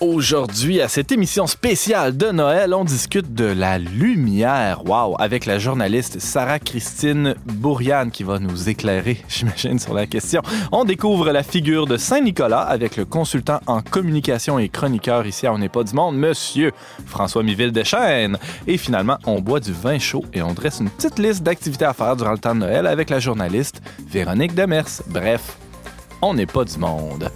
Aujourd'hui, à cette émission spéciale de Noël, on discute de la lumière. Wow! Avec la journaliste Sarah-Christine Bourriane qui va nous éclairer, j'imagine, sur la question. On découvre la figure de Saint-Nicolas avec le consultant en communication et chroniqueur ici à On n'est pas du monde, Monsieur François Miville Deschênes. Et finalement, on boit du vin chaud et on dresse une petite liste d'activités à faire durant le temps de Noël avec la journaliste Véronique Demers. Bref, on n'est pas du monde.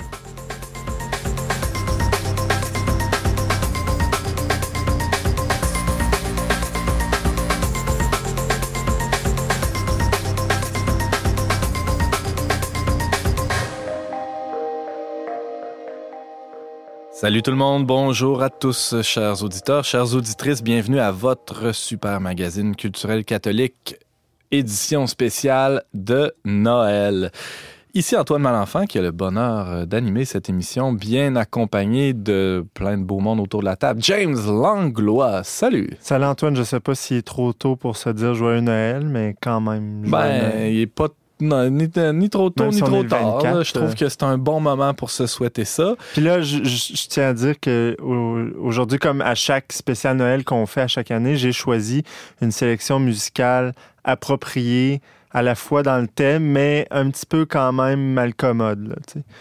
Salut tout le monde, bonjour à tous, chers auditeurs, chères auditrices, bienvenue à votre super magazine culturel catholique, édition spéciale de Noël. Ici Antoine Malenfant qui a le bonheur d'animer cette émission bien accompagné de plein de beaux monde autour de la table. James Langlois, salut. Salut Antoine, je sais pas s'il est trop tôt pour se dire joyeux Noël, mais quand même. Ben, il est pas non, ni, ni, trop tôt, ni trop tard. 24, je trouve euh... que c'est un bon moment pour se souhaiter ça. Puis là, je, je, je tiens à dire que aujourd'hui, comme à chaque spécial Noël qu'on fait à chaque année, j'ai choisi une sélection musicale appropriée à la fois dans le thème, mais un petit peu quand même malcommode.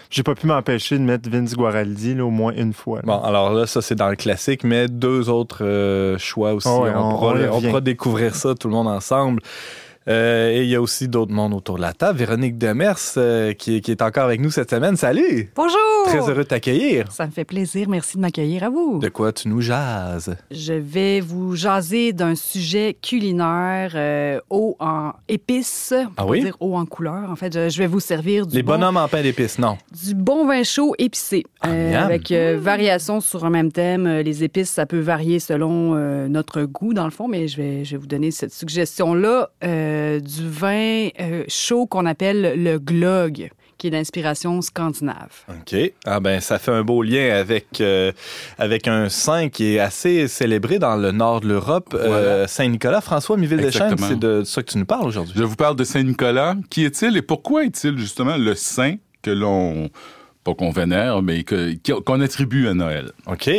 J'ai pas pu m'empêcher de mettre Vince Guaraldi là, au moins une fois. Là. Bon, alors là, ça c'est dans le classique, mais deux autres euh, choix aussi. Oh ouais, on, on, pourra, on on pourra découvrir ça tout le monde ensemble. Euh, et il y a aussi d'autres mondes autour de la table. Véronique Demers, euh, qui, qui, est encore avec nous cette semaine. Salut! Bonjour! Très heureux de t'accueillir. Ça me fait plaisir. Merci de m'accueillir à vous. De quoi tu nous jases? Je vais vous jaser d'un sujet culinaire euh, haut en épices. Ah oui? dire haut en couleur. En fait, je, je vais vous servir du Les bon, bonhommes en pain d'épices, non? Du bon vin chaud épicé. Ah, avec variation sur un même thème. Les épices, ça peut varier selon notre goût, dans le fond, mais je vais, je vais vous donner cette suggestion-là du vin euh, chaud qu'on appelle le glog qui est d'inspiration scandinave. OK. Ah ben ça fait un beau lien avec euh, avec un saint qui est assez célébré dans le nord de l'Europe, voilà. euh, Saint-Nicolas. François Miville-Deschênes, c'est de ça que tu nous parles aujourd'hui. Je vous parle de Saint-Nicolas. Qui est-il et pourquoi est-il justement le saint que l'on pas qu'on vénère, mais qu'on qu attribue à Noël. OK.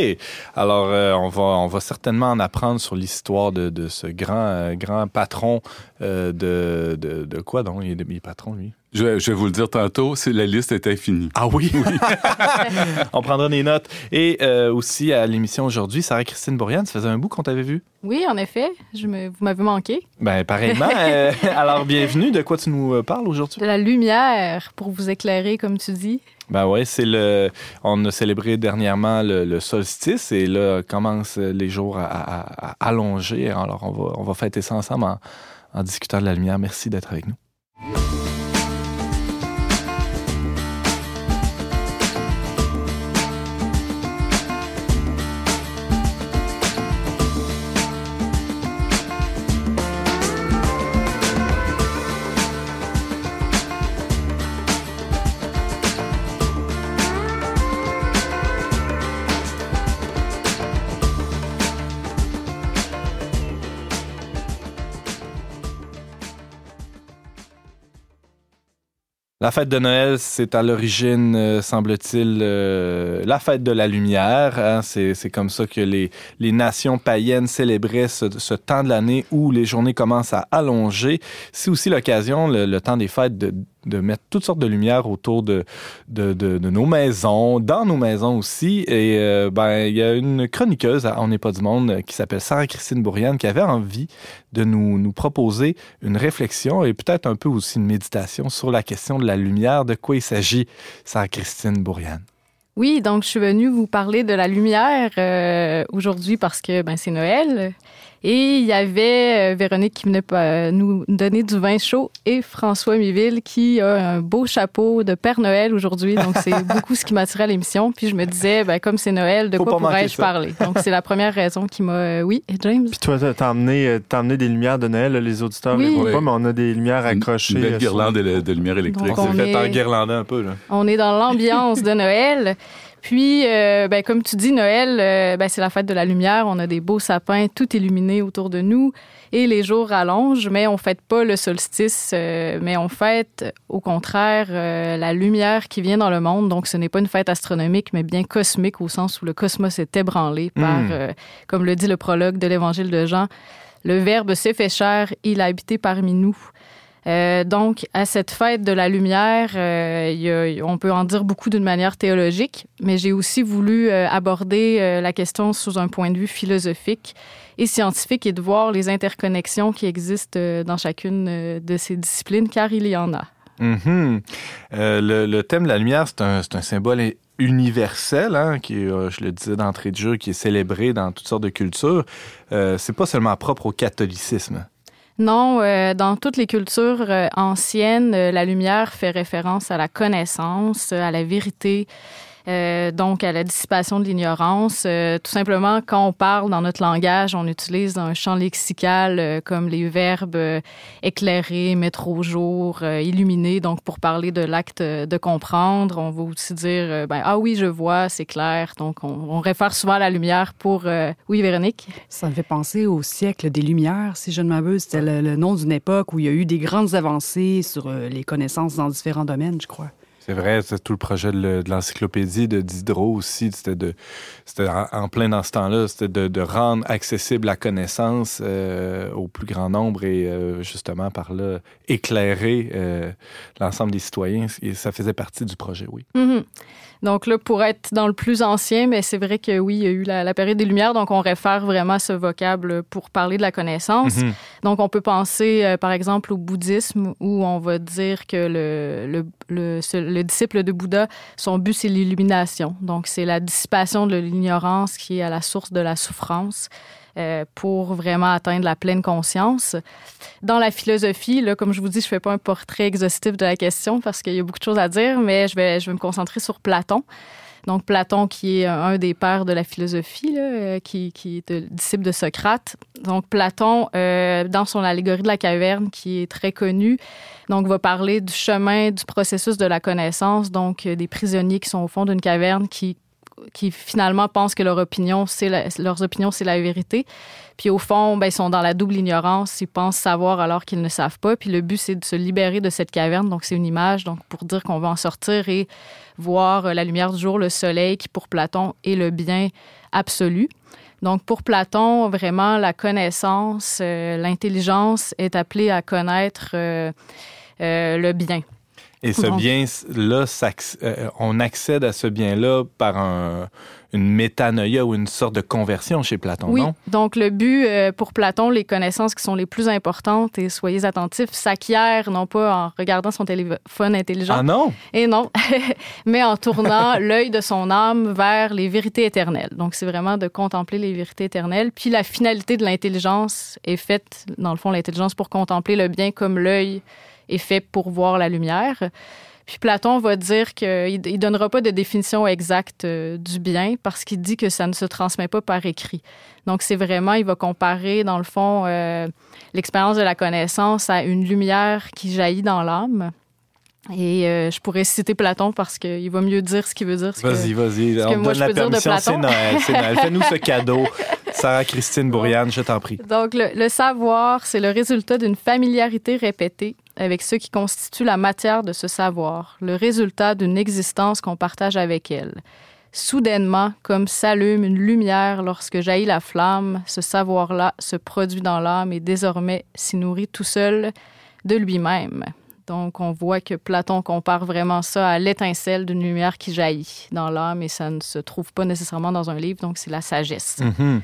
Alors, euh, on, va, on va certainement en apprendre sur l'histoire de, ce grand, euh, patron euh, de, de, de, quoi donc? Il est, il est patron, lui? Je vais, je vais, vous le dire tantôt, la liste est infinie. Ah oui? oui. on prendra des notes. Et euh, aussi à l'émission aujourd'hui, Sarah-Christine Bourriane, ça faisait un bout qu'on t'avait vu. Oui, en effet. Je me, vous m'avez manqué. Ben, pareillement. euh, alors, bienvenue. De quoi tu nous parles aujourd'hui? De la lumière, pour vous éclairer, comme tu dis. Ben oui, c'est le. On a célébré dernièrement le, le, solstice et là commencent les jours à, à, à, allonger. Alors on va, on va fêter ça ensemble en, en discutant de la lumière. Merci d'être avec nous. La fête de Noël, c'est à l'origine, euh, semble-t-il, euh, la fête de la lumière. Hein? C'est comme ça que les, les nations païennes célébraient ce, ce temps de l'année où les journées commencent à allonger. C'est aussi l'occasion, le, le, temps des fêtes, de, de mettre toutes sortes de lumières autour de, de, de, nos maisons, dans nos maisons aussi. Et euh, ben, il y a une chroniqueuse à On n'est pas du monde qui s'appelle Sarah-Christine Bourriane qui avait envie de nous, nous proposer une réflexion et peut-être un peu aussi une méditation sur la question de la lumière. De quoi il s'agit, Sarah-Christine Bourriane? Oui, donc je suis venue vous parler de la lumière euh, aujourd'hui parce que ben, c'est Noël. Et il y avait euh, Véronique qui venait euh, nous donner du vin chaud et François Miville qui a un beau chapeau de Père Noël aujourd'hui. Donc, c'est beaucoup ce qui m'attirait à l'émission. Puis je me disais, ben, comme c'est Noël, de Faut quoi pourrais-je parler? Donc, c'est la première raison qui m'a... Euh, oui, et James? Puis toi, t'as emmené, as emmené des lumières de Noël. Les auditeurs ne oui. les voient pas, mais on a des lumières accrochées. Une belle guirlande de, de lumière électrique. Donc, on s'est fait est... enguirlander un peu. Là. On est dans l'ambiance de Noël. Puis, euh, ben, comme tu dis, Noël, euh, ben, c'est la fête de la lumière. On a des beaux sapins, tout illuminé autour de nous. Et les jours rallongent, mais on fête pas le solstice, euh, mais on fête, au contraire, la lumière qui vient dans le monde. Donc, ce n'est pas une fête astronomique, mais bien cosmique, au sens où le cosmos est ébranlé par, Mm. comme le dit le prologue de l'Évangile de Jean, le Verbe s'est fait chair, il a habité parmi nous. Euh, donc, à cette fête de la lumière, euh, on peut en dire beaucoup d'une manière théologique, mais j'ai aussi voulu euh, aborder la question sous un point de vue philosophique et scientifique et de voir les interconnexions qui existent dans chacune de ces disciplines, car il y en a. Mhm. Euh, le, thème de la lumière, c'est un, symbole universel, hein, qui, je le disais d'entrée de jeu, qui est célébré dans toutes sortes de cultures. Euh, c'est pas seulement propre au catholicisme. Non, euh, dans toutes les cultures euh, anciennes, euh, la lumière fait référence à la connaissance, à la vérité, euh, donc à la dissipation de l'ignorance. Euh, tout simplement, quand on parle dans notre langage, on utilise un champ lexical euh, comme les verbes éclairer, mettre au jour, illuminer. Donc, pour parler de l'acte de comprendre, on va aussi dire ben, ah oui, je vois, c'est clair. Donc, on, réfère souvent à la lumière pour oui, Véronique? Ça me fait penser au siècle des Lumières, si je ne m'abuse. C'était le, le nom d'une époque où il y a eu des grandes avancées sur les connaissances dans différents domaines, je crois. C'est vrai, c'est tout le projet de, le- de l'encyclopédie de Diderot aussi. C'était de, c'était en, plein dans ce temps-là, c'était de, de rendre accessible la connaissance euh, au plus grand nombre et euh, justement par là éclairer euh, l'ensemble des citoyens. Ça faisait partie du projet, oui. Mhm. Donc là, pour être dans le plus ancien, mais c'est vrai que oui, il y a eu la, la période des Lumières, donc on réfère vraiment à ce vocable pour parler de la connaissance. Mhm. Donc on peut penser, euh, par exemple, au bouddhisme, où on va dire que le, le, le, ce- le disciple de Bouddha, son but, c'est l'illumination. Donc c'est la dissipation de l'ignorance qui est à la source de la souffrance. Euh, pour vraiment atteindre la pleine conscience. Dans la philosophie, comme je vous dis, je fais pas un portrait exhaustif de la question parce qu'il y a beaucoup de choses à dire, mais je vais, me concentrer sur Platon. Donc Platon, qui est un des pères de la philosophie, euh, qui, est le disciple de Socrate. Donc Platon, euh, dans son allégorie de la caverne, qui est très connue, donc va parler du chemin du processus de la connaissance, donc des prisonniers qui sont au fond d'une caverne qui qui finalement pensent que leur opinion, leurs opinions, c'est la vérité. Puis au fond, ben, ils sont dans la double ignorance. Ils pensent savoir alors qu'ils ne savent pas. Puis le but, c'est de se libérer de cette caverne. Donc c'est une image donc pour dire qu'on va en sortir et voir euh, la lumière du jour, le soleil, qui pour Platon est le bien absolu. Donc pour Platon, vraiment, la connaissance, euh, l'intelligence est appelée à connaître euh, le bien. Et ce bien-là, euh, on accède à ce bien-là par un- une métanoïa ou une sorte de conversion chez Platon, Oui, non? donc le but euh, pour Platon, les connaissances qui sont les plus importantes, et soyez attentifs, s'acquièrent non pas en regardant son téléphone intelligent, Ah non? et non, mais en tournant l'œil de son âme vers les vérités éternelles. Donc c'est vraiment de contempler les vérités éternelles. Puis la finalité de l'intelligence est faite, dans le fond, l'intelligence pour contempler le bien comme l'œil est fait pour voir la lumière. Puis Platon va dire qu'il ne donnera pas de définition exacte euh, du bien parce qu'il dit que ça ne se transmet pas par écrit. Donc c'est vraiment, il va comparer dans le fond euh, l'expérience de la connaissance à une lumière qui jaillit dans l'âme. Et euh, je pourrais citer Platon parce qu'il va mieux dire ce qu'il veut dire. Vas-y, vas-y. On que moi, donne je la peux permission. C'est. Noël. C'est Noël. Fais-nous ce cadeau. Sarah-Christine Bourriane, je t'en prie. Donc, le, le savoir, c'est le résultat d'une familiarité répétée avec ce qui constitue la matière de ce savoir, le résultat d'une existence qu'on partage avec elle. Soudainement, comme s'allume une lumière lorsque jaillit la flamme, ce savoir-là se produit dans l'âme et désormais s'y nourrit tout seul de lui-même. Donc, on voit que Platon compare vraiment ça à l'étincelle d'une lumière qui jaillit dans l'âme et ça ne se trouve pas nécessairement dans un livre, donc c'est la sagesse. Mhm.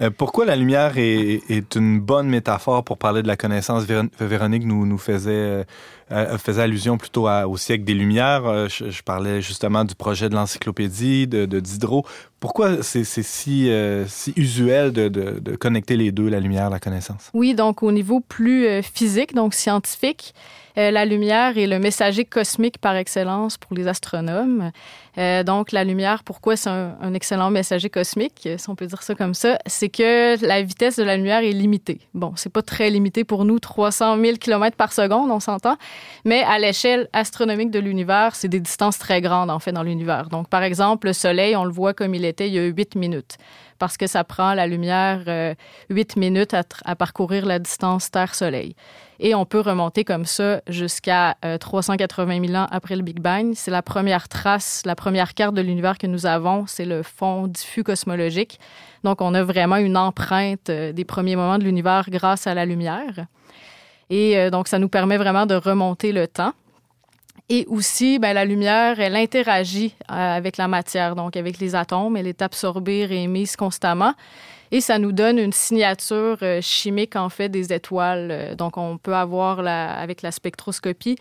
Euh, pourquoi la lumière est, une bonne métaphore pour parler de la connaissance? Véron- Véronique nous, faisait, euh, euh, faisait allusion plutôt au siècle des Lumières. Je, parlais justement du projet de l'encyclopédie de, de Diderot. Pourquoi c'est si, euh, usuel de, de, connecter les deux, la lumière, la connaissance? Oui, donc au niveau plus physique, donc scientifique, euh, la lumière est le messager cosmique par excellence pour les astronomes. Euh, donc, la lumière, pourquoi c'est un, excellent messager cosmique, si on peut dire ça comme ça, c'est que la vitesse de la lumière est limitée. Bon, c'est pas très limité pour nous, 300 000 km par seconde, on s'entend, mais à l'échelle astronomique de l'univers, c'est des distances très grandes, en fait, dans l'univers. Donc, par exemple, le Soleil, on le voit comme il était il y a 8 minutes parce que ça prend la lumière euh, 8 minutes à, à, parcourir la distance Terre-Soleil. Et on peut remonter comme ça jusqu'à euh, 380 000 ans après le Big Bang. C'est la première trace, la première carte de l'univers que nous avons, c'est le fond diffus cosmologique. Donc, on a vraiment une empreinte euh, des premiers moments de l'univers grâce à la lumière. Et euh, donc, ça nous permet vraiment de remonter le temps. Et aussi, ben, la lumière, elle interagit euh, avec la matière, donc avec les atomes. Elle est absorbée, réémise constamment. Et ça nous donne une signature euh, chimique, en fait, des étoiles. Donc, on peut avoir, avec la spectroscopie,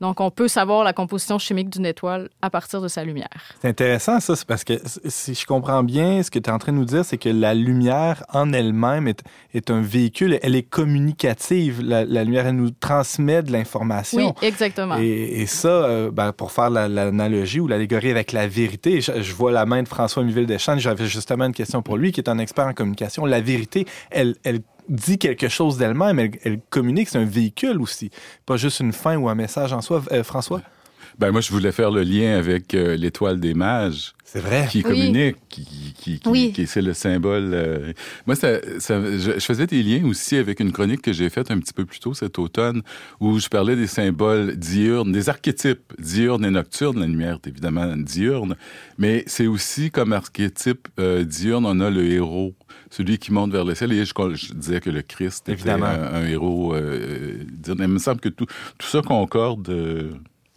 donc, on peut savoir la composition chimique d'une étoile à partir de sa lumière. C'est intéressant, ça, c'est parce que si je comprends bien, ce que tu es en train de nous dire, c'est que la lumière en elle-même est, est, un véhicule, elle est communicative. La, la lumière, elle nous transmet de l'information. Oui, exactement. Et, et ça, euh, ben, pour faire l'analogie la, ou l'allégorie avec la vérité, je, je, vois la main de François Miville Deschamps, j'avais justement une question pour lui, qui est un expert en communication. La vérité, elle, elle dit quelque chose d'elle-même, elle, communique, c'est un véhicule aussi, pas juste une fin ou un message en soi. Euh, François? Ben moi, je voulais faire le lien avec euh, l'étoile des mages. C'est vrai. Qui Oui. communique, qui, qui, qui, Oui. qui c'est le symbole. euh. Moi, ça, ça- je, je faisais des liens aussi avec une chronique que j'ai faite un petit peu plus tôt cet automne, où je parlais des symboles diurnes, des archétypes diurnes et nocturnes. La lumière est évidemment diurne, mais c'est aussi comme archétype euh, diurne, on a le héros, celui qui monte vers le ciel. Et je, je disais que le Christ était Évidemment. un, un héros euh, diurne. Il me semble que tout, tout ça concorde.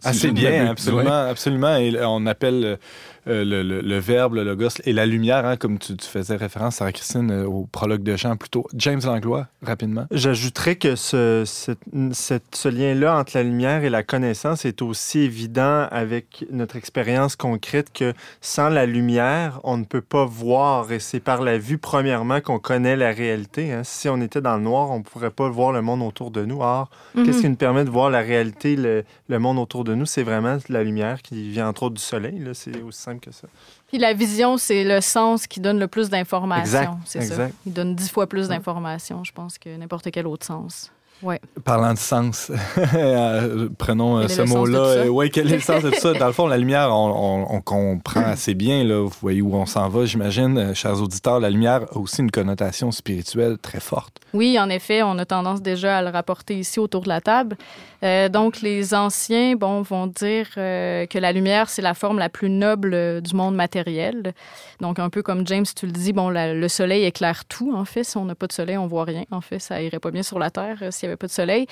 Euh, Assez j'en bien, absolument, absolument. Et on appelle euh, le, le, le, verbe, le logos et la lumière, hein, comme tu, tu, faisais référence, Sarah Christine, euh, au prologue de Jean plutôt. James Langlois, rapidement. J'ajouterais que ce, ce, ce, ce lien-là entre la lumière et la connaissance est aussi évident avec notre expérience concrète que sans la lumière, on ne peut pas voir. Et c'est par la vue, premièrement, qu'on connaît la réalité. Hein. Si on était dans le noir, on ne pourrait pas voir le monde autour de nous. Or, mm -hmm. qu'est-ce qui nous permet de voir la réalité, le, le monde autour de nous? C'est vraiment la lumière qui vient entre autres du soleil. C'est aussi simple que ça. Puis la vision, c'est le sens qui donne le plus d'informations. C'est ça. Exact. Il donne dix fois plus d'informations, je pense, que n'importe quel autre sens. Ouais. Parlant de sens, euh, prenons quel ce mot-là. Oui, quel est le sens de tout ça? Dans le fond, la lumière, on, on, on comprend assez bien. Là, vous voyez où on s'en va, j'imagine, euh, chers auditeurs. La lumière a aussi une connotation spirituelle très forte. Oui, en effet, on a tendance déjà à le rapporter ici autour de la table. Euh, donc, les anciens bon, vont dire euh, que la lumière, c'est la forme la plus noble du monde matériel. Donc, un peu comme James, tu le dis, bon, la, le soleil éclaire tout, en fait. Si on n'a pas de soleil, on voit rien. En fait, ça irait pas bien sur la Terre euh, s'il n'y avait pas de soleil.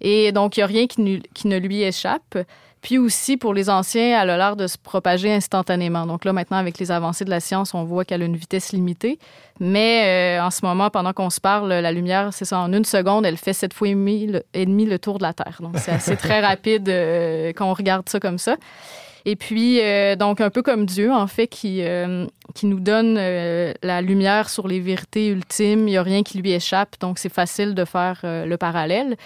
Et donc, il n'y a rien qui, nu, qui ne lui échappe. Puis aussi, pour les anciens, elle a l'air de se propager instantanément. Donc là, maintenant, avec les avancées de la science, on voit qu'elle a une vitesse limitée. Mais euh, en ce moment, pendant qu'on se parle, la lumière, c'est ça, en une seconde, elle fait sept fois et demi le, et demi le tour de la Terre. Donc c'est assez très rapide euh, quand on regarde ça comme ça. Et puis, euh, donc, un peu comme Dieu, en fait, qui, euh, qui nous donne euh, la lumière sur les vérités ultimes. Il n'y a rien qui lui échappe, donc c'est facile de faire euh, le parallèle.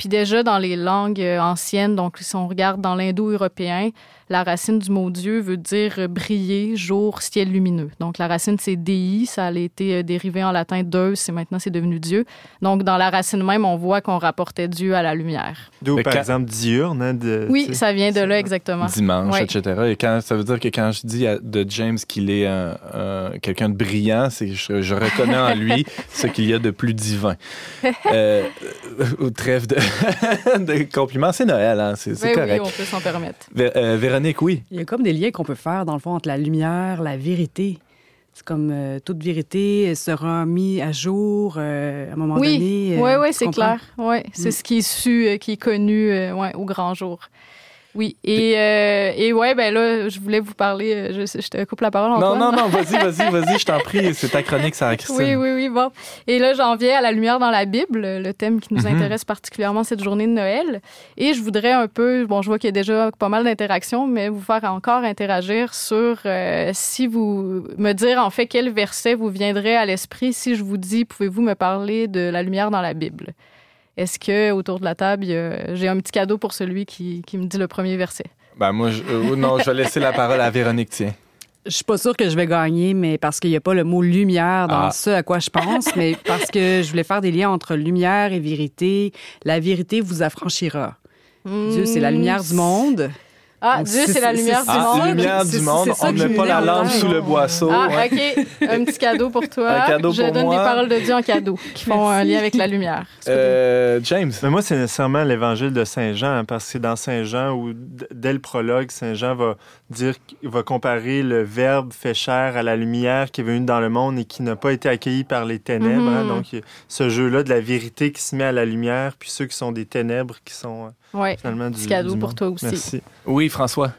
Puis déjà, dans les langues euh, anciennes, donc si on regarde dans l'indo-européen, la racine du mot Dieu veut dire briller, jour, ciel lumineux. Donc la racine, c'est Dei, ça a été euh, dérivé en latin Deus, et maintenant c'est devenu Dieu. Donc dans la racine même, on voit qu'on rapportait Dieu à la lumière. D'où, par quand... exemple, diurne. Hein, de, oui, ça vient de là, exactement. Dimanche, oui. etc. Et quand, ça veut dire que quand je dis de James qu'il est un, un, quelqu'un de brillant, c'est je, je reconnais en lui ce qu'il y a de plus divin. Euh, trêve de, de compliments, c'est Noël, hein, c'est oui, correct. Oui, on peut s'en permettre. Vé euh, Véronique, oui. Il y a comme des liens qu'on peut faire, dans le fond, entre la lumière, la vérité. C'est comme euh, toute vérité sera mise à jour euh, à un moment oui. donné. Oui, oui, c'est clair. Oui, c'est mm. ce qui est su, euh, qui est connu ouais, au grand jour. Oui, et, euh, et ouais, ben là, je voulais vous parler, euh, je, je te coupe la parole, Non, Antoine. non, non, vas-y, vas-y, vas-y, je t'en prie. C'est ta chronique, Sarah-Christine. Oui, oui, oui, bon. Et là, j'en viens à la lumière dans la Bible, le thème qui nous Mhm. intéresse particulièrement cette journée de Noël. Et je voudrais un peu, bon, je vois qu'il y a déjà pas mal d'interactions, mais vous faire encore interagir sur euh, si vous me dire en fait quel verset vous viendrait à l'esprit si je vous dis, pouvez-vous me parler de la lumière dans la Bible? Est-ce que autour de la table, j'ai un petit cadeau pour celui qui, qui me dit le premier verset? Ben, moi, je, euh, non, je vais laisser la parole à Véronique, tiens. Je suis pas sûre que je vais gagner, mais parce qu'il n'y a pas le mot lumière dans Ah. ce à quoi je pense, mais parce que je voulais faire des liens entre lumière et vérité. La vérité vous affranchira. Dieu, c'est la lumière du monde. Ah, Donc, Dieu, c'est- la lumière du Ah, monde. lumière du monde, on ne je met pas la lampe sous le boisseau. Ah, ouais. OK. Un petit cadeau pour toi. Un cadeau Je pour donne moi. les paroles de Dieu en cadeau qui font un lien avec la lumière. Euh, James. Mais moi, c'est nécessairement l'évangile de Saint Jean, hein, parce que c'est dans Saint Jean où, dès le prologue, Saint Jean va dire, va comparer le Verbe fait chair à la lumière qui est venue dans le monde et qui n'a pas été accueilli par les ténèbres. hein. Mhm. Donc, ce jeu-là de la vérité qui se met à la lumière, puis ceux qui sont des ténèbres qui sont euh, Ouais. finalement du Petit cadeau du pour monde. toi aussi. Merci. Oui, François.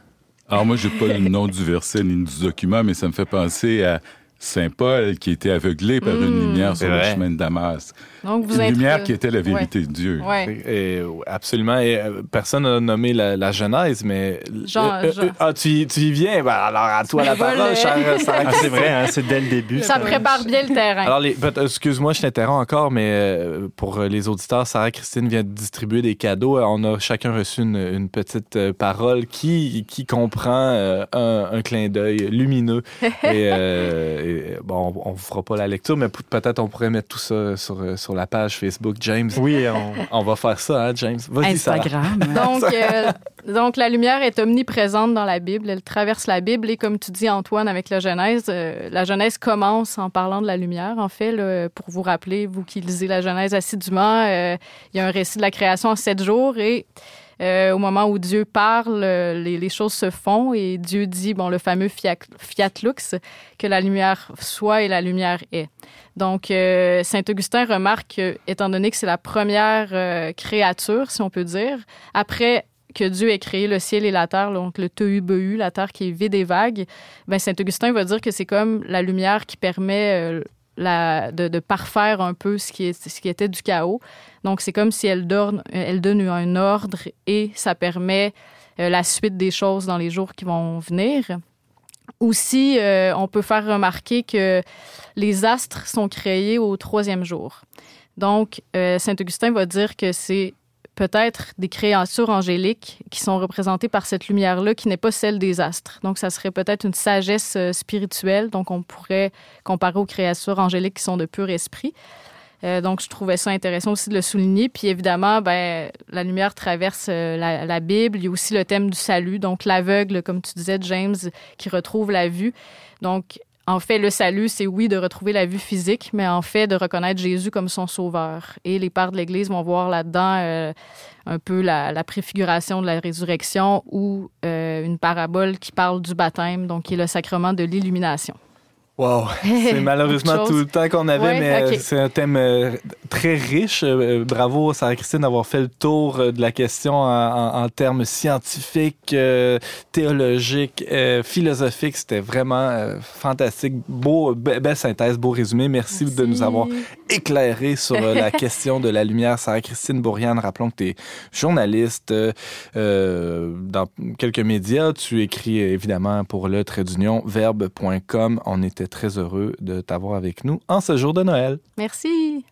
Alors moi, j'ai pas le nom du verset ni du document, mais ça me fait penser à Saint Paul qui était aveuglé par une Mm. lumière sur le vrai. chemin de Damas. Donc, vous Une êtes- lumière qui était la vérité de Dieu. Ouais. Et, euh, absolument. Et, euh, personne n'a nommé la, la Genèse, mais. Jean- Euh, euh, Jean. euh, ah, tu, y- tu y viens? Ben, alors, à toi la parole, chère Sarah Ah, c'est vrai, hein, c'est dès le début. Ça prépare bien le terrain. Alors, excuse-moi, je t'interromps encore, mais euh, pour euh, les auditeurs, Sarah-Christine vient de distribuer des cadeaux. Euh, On a chacun reçu une, une petite euh, parole qui, qui comprend euh, un, un clin d'œil lumineux. et, euh, et, bon, on ne vous fera pas la lecture, mais peut-être on pourrait mettre tout ça sur, euh, sur la page Facebook James. Oui, on... On va faire ça, hein, James? Vas-y, Sarah. Instagram. Donc, euh, donc, la lumière est omniprésente dans la Bible. Elle traverse la Bible et, comme tu dis, Antoine, avec la Genèse, euh, la Genèse commence en parlant de la lumière. En fait, là, pour vous rappeler, vous qui lisez la Genèse assidûment, euh, il y a un récit de la création en sept jours et euh, au moment où Dieu parle, euh, les, choses se font et Dieu dit, bon, le fameux fiat, lux, que la lumière soit et la lumière est. Donc, euh, Saint-Augustin remarque que, étant donné que c'est la première créature, si on peut dire, après que Dieu ait créé le ciel et la terre, donc le tohu-bohu, la terre qui est vide et vague, ben Saint-Augustin va dire que c'est comme la lumière qui permet de, parfaire un peu ce qui, était du chaos. Donc, c'est comme si elle donne, elle donne un ordre et ça permet euh, la suite des choses dans les jours qui vont venir. Aussi, euh, on peut faire remarquer que les astres sont créés au troisième jour. Donc, euh, Saint-Augustin va dire que c'est peut-être des créatures angéliques qui sont représentées par cette lumière-là qui n'est pas celle des astres. Donc, ça serait peut-être une sagesse euh, spirituelle. Donc, on pourrait comparer aux créatures angéliques qui sont de pur esprit. Euh, donc, je trouvais ça intéressant aussi de le souligner. Puis, évidemment, ben, la lumière traverse euh, la, la Bible. Il y a aussi le thème du salut. Donc, l'aveugle, comme tu disais, James, qui retrouve la vue. Donc, en fait, le salut, c'est oui de retrouver la vue physique, mais en fait de reconnaître Jésus comme son sauveur. Et les pères de l'Église vont voir là-dedans euh, un peu la, préfiguration de la résurrection ou euh, une parabole qui parle du baptême, donc qui est le sacrement de l'illumination. Wow, c'est malheureusement tout le temps qu'on avait, Ouais, mais euh, c'est un thème euh, très riche. Euh, bravo, Sarah-Christine, d'avoir fait le tour de la question en, en- en termes scientifiques, euh, théologiques, euh, philosophiques. C'était vraiment euh, fantastique. Beau, be- belle synthèse, beau résumé. Merci, de nous avoir éclairé sur la question de la lumière. Sarah-Christine Bourriane, rappelons que tu es journaliste dans quelques médias. Tu écris évidemment pour le trait d'union verbe.com. On était très heureux de t'avoir avec nous en ce jour de Noël. Merci.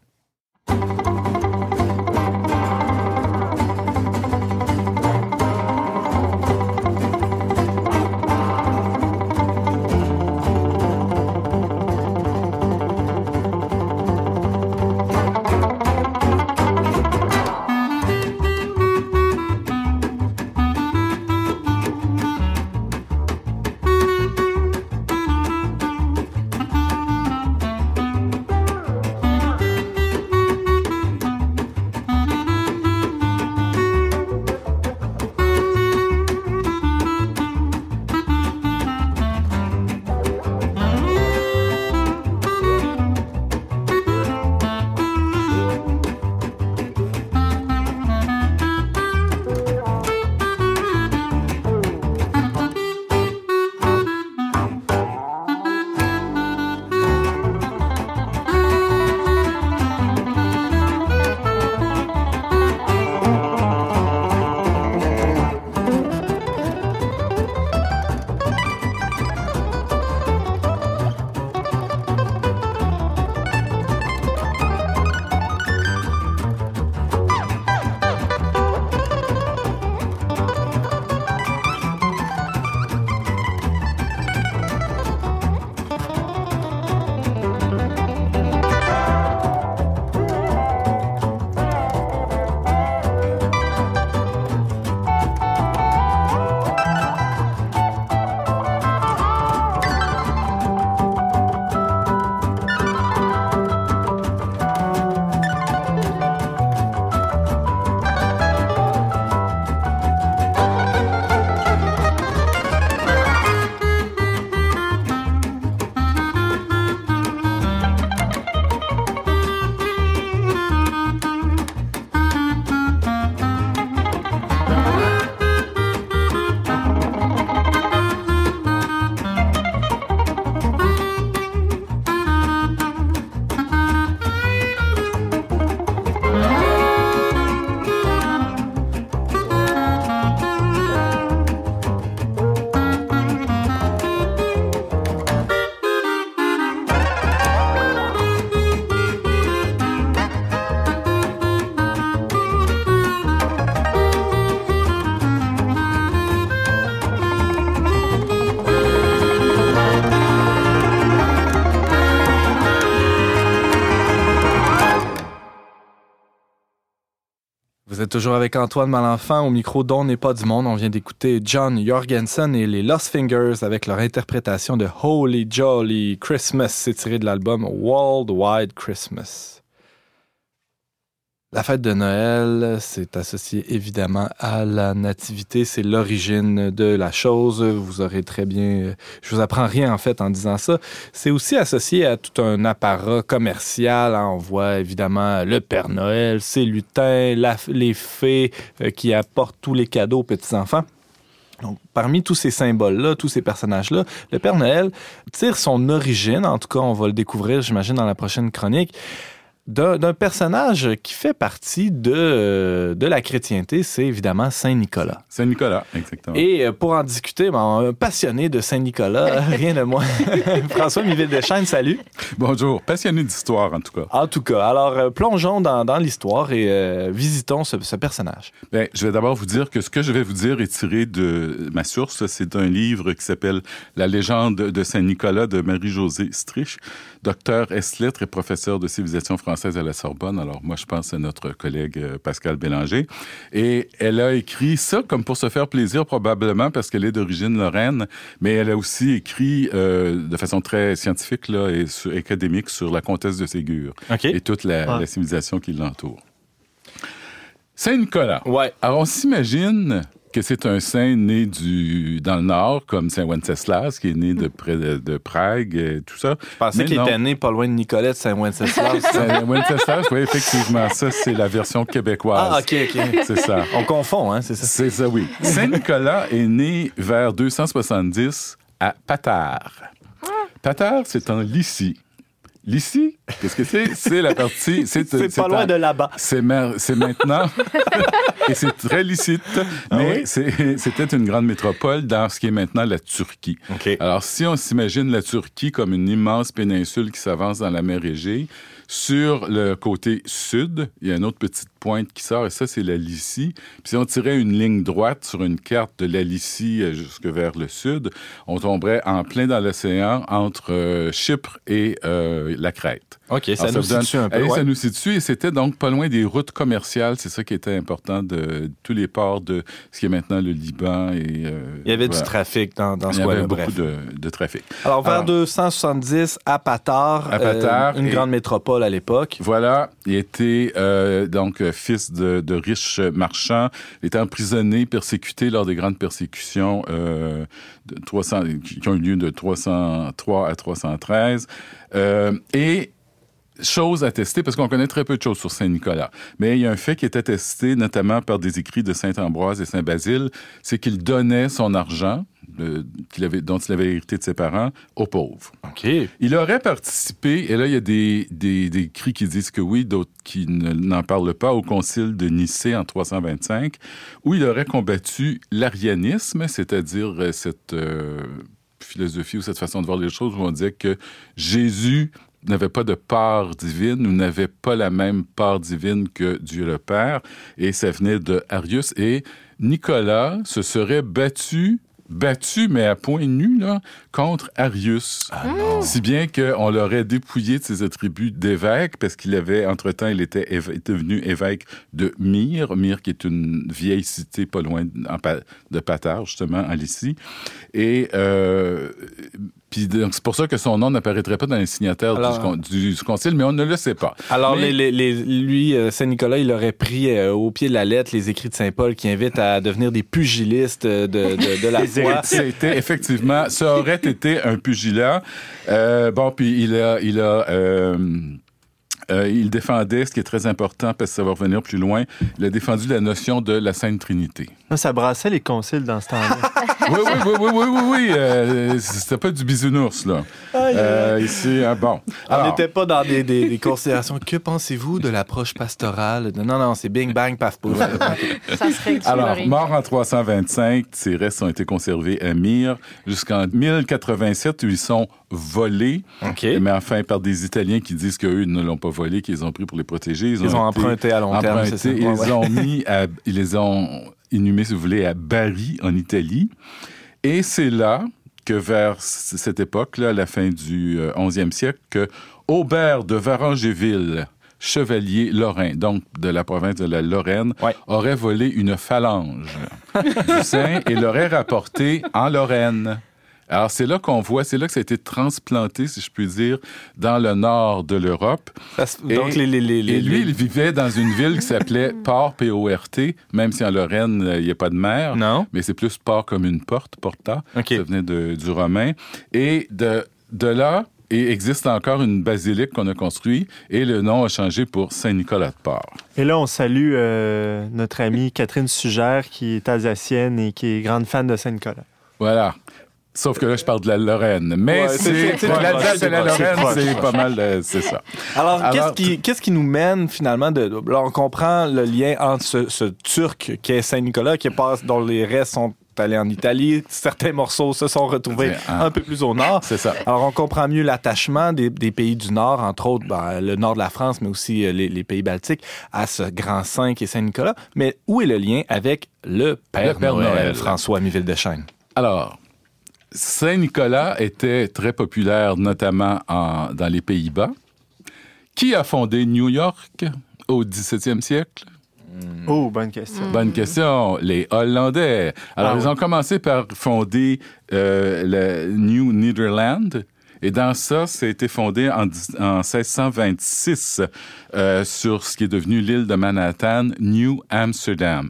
Toujours avec Antoine Malenfant au micro dont n'est pas du monde. On vient d'écouter John Jorgensen et les Lost Fingers avec leur interprétation de Holy Jolly Christmas. C'est tiré de l'album World Wide Christmas. La fête de Noël, c'est associé évidemment à la nativité, c'est l'origine de la chose. Vous aurez très bien, je vous apprends rien en fait en disant ça. C'est aussi associé à tout un apparat commercial. On voit évidemment le Père Noël, ses lutins, les fées euh, qui apportent tous les cadeaux aux petits enfants. Donc, parmi tous ces symboles-là, tous ces personnages-là, le Père Noël tire son origine, en tout cas, on va le découvrir, j'imagine, dans la prochaine chronique, d'un personnage qui fait partie de, de la chrétienté, c'est évidemment Saint Nicolas. Saint Nicolas, exactement. Et euh, pour en discuter, ben, un passionné de Saint Nicolas, rien de moins. François Miville-Deschênes, salut. Bonjour, passionné d'histoire en tout cas. En tout cas, alors euh, plongeons dans, dans l'histoire et euh, visitons ce, ce personnage. Bien, je vais d'abord vous dire que ce que je vais vous dire est tiré de ma source. C'est un livre qui s'appelle La légende de Saint Nicolas de Marie-Josée Strich, docteur S-lettres et professeur de civilisation française à la Sorbonne. Alors moi, je pense à notre collègue euh, Pascal Bélanger. Et elle a écrit ça comme pour se faire plaisir probablement parce qu'elle est d'origine lorraine, mais elle a aussi écrit euh, de façon très scientifique là, et sur, académique sur la comtesse de Ségur okay. et toute la, Ah. la civilisation qui l'entoure. Saint-Nicolas. Ouais. Alors, on s'imagine que c'est un saint né du, dans le nord, comme Saint Wenceslas, qui est né de près de, Prague, et tout ça. Je pensais qu'il était né pas loin de Nicolette Saint-Wenceslas. Saint Wenceslas, oui, effectivement, ça, c'est la version québécoise. ah, OK, OK. C'est ça. On confond, hein, c'est ça. C'est ça, oui. Saint-Nicolas est né vers 270 à Patard. Patard, c'est en Lycie. Lycie, qu'est-ce que c'est? C'est la partie... C'est pas loin de là-bas. C'est ma- c'est maintenant. et c'est très licite. Ah Mais oui? c'était une grande métropole dans ce qui est maintenant la Turquie. Alors, si on s'imagine la Turquie comme une immense péninsule qui s'avance dans la mer Égée, sur le côté sud, il y a une autre petite pointe qui sort, et ça, c'est la Lycie. Puis si on tirait une ligne droite sur une carte de la Lycie euh, jusque vers le sud, on tomberait en plein dans l'océan entre euh, Chypre et euh, la Crète. OK, ça Alors, nous donne- situe un peu. Eh, ouais. Ça nous situe et c'était donc pas loin des routes commerciales. C'est ça qui était important de tous les ports de ce qui est maintenant le Liban. Et, euh, Il y avait voilà. du trafic dans, dans Il ce y avait coin-là, beaucoup de, de trafic. Alors, vers Alors- 270, à euh, une et- grande métropole à l'époque. Voilà, il était donc fils de, de riches marchands. Était emprisonné, persécuté lors des grandes persécutions euh, de 300, qui ont eu lieu de 303 à 313. Euh, et chose attestée, parce qu'on connaît très peu de choses sur Saint-Nicolas, mais il y a un fait qui est attesté notamment par des écrits de Saint-Ambroise et Saint-Basile, c'est qu'il donnait son argent, avait, dont il avait hérité de ses parents, aux pauvres. OK. Il aurait participé, et là, il y a des, des, des cris qui disent que oui, d'autres qui ne- n'en parlent pas, au concile de Nicée en 325, où il aurait combattu l'arianisme, c'est-à-dire euh, cette euh, philosophie ou cette façon de voir les choses où on disait que Jésus n'avait pas de part divine ou n'avait pas la même part divine que Dieu le Père, et ça venait de Arius. Et Nicolas se serait battu battu, mais à point nu, là, contre Arius. Si bien qu'on l'aurait dépouillé de ses attributs d'évêque, parce qu'il avait, entre-temps, il était devenu évêque de Myre, Myre qui est une vieille cité pas loin de Patard, justement, en Lycie. Et euh, puis donc, c'est pour ça que son nom n'apparaîtrait pas dans les signataires du, Alors- du, du concile, mais on ne le sait pas. Alors, Mais- les, les- les- lui, euh, Saint-Nicolas, il aurait pris euh, au pied de la lettre les écrits de Saint-Paul qui invitent à devenir des pugilistes de, de, de la foi. C'était effectivement, ça aurait été un pugilat. Euh, bon, puis il a, il a, euh, il défendait ce qui est très important parce que ça va revenir plus loin. Il a défendu la notion de la Sainte Trinité. Ça brassait les conciles dans ce temps-là. Oui, oui, oui, oui, oui, oui, oui. euh, c'était pas du bisounours là. Euh, ici, hein, bon. On n'était pas dans des, des- des considérations. Que pensez-vous de l'approche pastorale? Non, non, c'est bing, bang, paf, pouf. Ça serait Alors, mort en 325, ses restes ont été conservés à Myre jusqu'en 1087 où ils sont volés. OK. Mais enfin, par des Italiens qui disent qu'eux ne l'ont pas volé, qu'ils ont pris pour les protéger. Ils ont été emprunté à long terme, ça? ils ouais. ont mis à, ils les ont inhumés, si vous voulez, à Bari, en Italie. Et c'est là que vers cette époque-là, la fin du euh, 11e siècle, que Aubert de Varangéville, chevalier lorrain, donc de la province de la Lorraine, Ouais. aurait volé une phalange du sein et l'aurait rapporté en Lorraine. Alors, c'est là qu'on voit, c'est là que ça a été transplanté, si je puis dire, dans le nord de l'Europe. Donc, les, les, les, les- Et lui, les- il vivait dans une ville qui s'appelait Port, P-O-R-T, même si en Lorraine, euh, il n'y a pas de mer. Non. Mais c'est plus port comme une porte, porta. OK. Ça venait de- du romain. Et de, de là, et existe encore une basilique qu'on a construite et le nom a changé pour Saint-Nicolas de Port. Et là, on salue euh, notre amie Catherine Sugère, qui est alsacienne et qui est grande fan de Saint-Nicolas. Voilà. Sauf que là, je parle de la Lorraine. Mais Ouais, c'est- c'est c'est- l'Alsace c'est et la Lorraine, c'est c'est pas mal, de- c'est ça. Alors, Alors, qu'est-ce qui, qu'est-ce qui nous mène finalement de. Là, on comprend le lien entre ce, ce Turc qui est Saint-Nicolas, qui passe, dont les restes sont allés en Italie. Certains morceaux se sont retrouvés un peu plus au nord. C'est ça. Alors, on comprend mieux l'attachement des, des pays du Nord, entre autres ben, le nord de la France, mais aussi euh, les, les pays baltiques, à ce grand saint qui est Saint-Nicolas. Mais où est le lien avec le Père, Le Père Noël, Noël? François Miville de Chêne? Alors, Saint-Nicolas était très populaire, notamment en- dans les Pays-Bas. Qui a fondé New York au 17e siècle? Oh, bonne question. Bonne question. Les Hollandais. Alors, Ah ils oui. ont commencé par fonder euh, le New Netherland. Et dans ça, ça a été fondé en 1626 euh, sur ce qui est devenu l'île de Manhattan, New Amsterdam.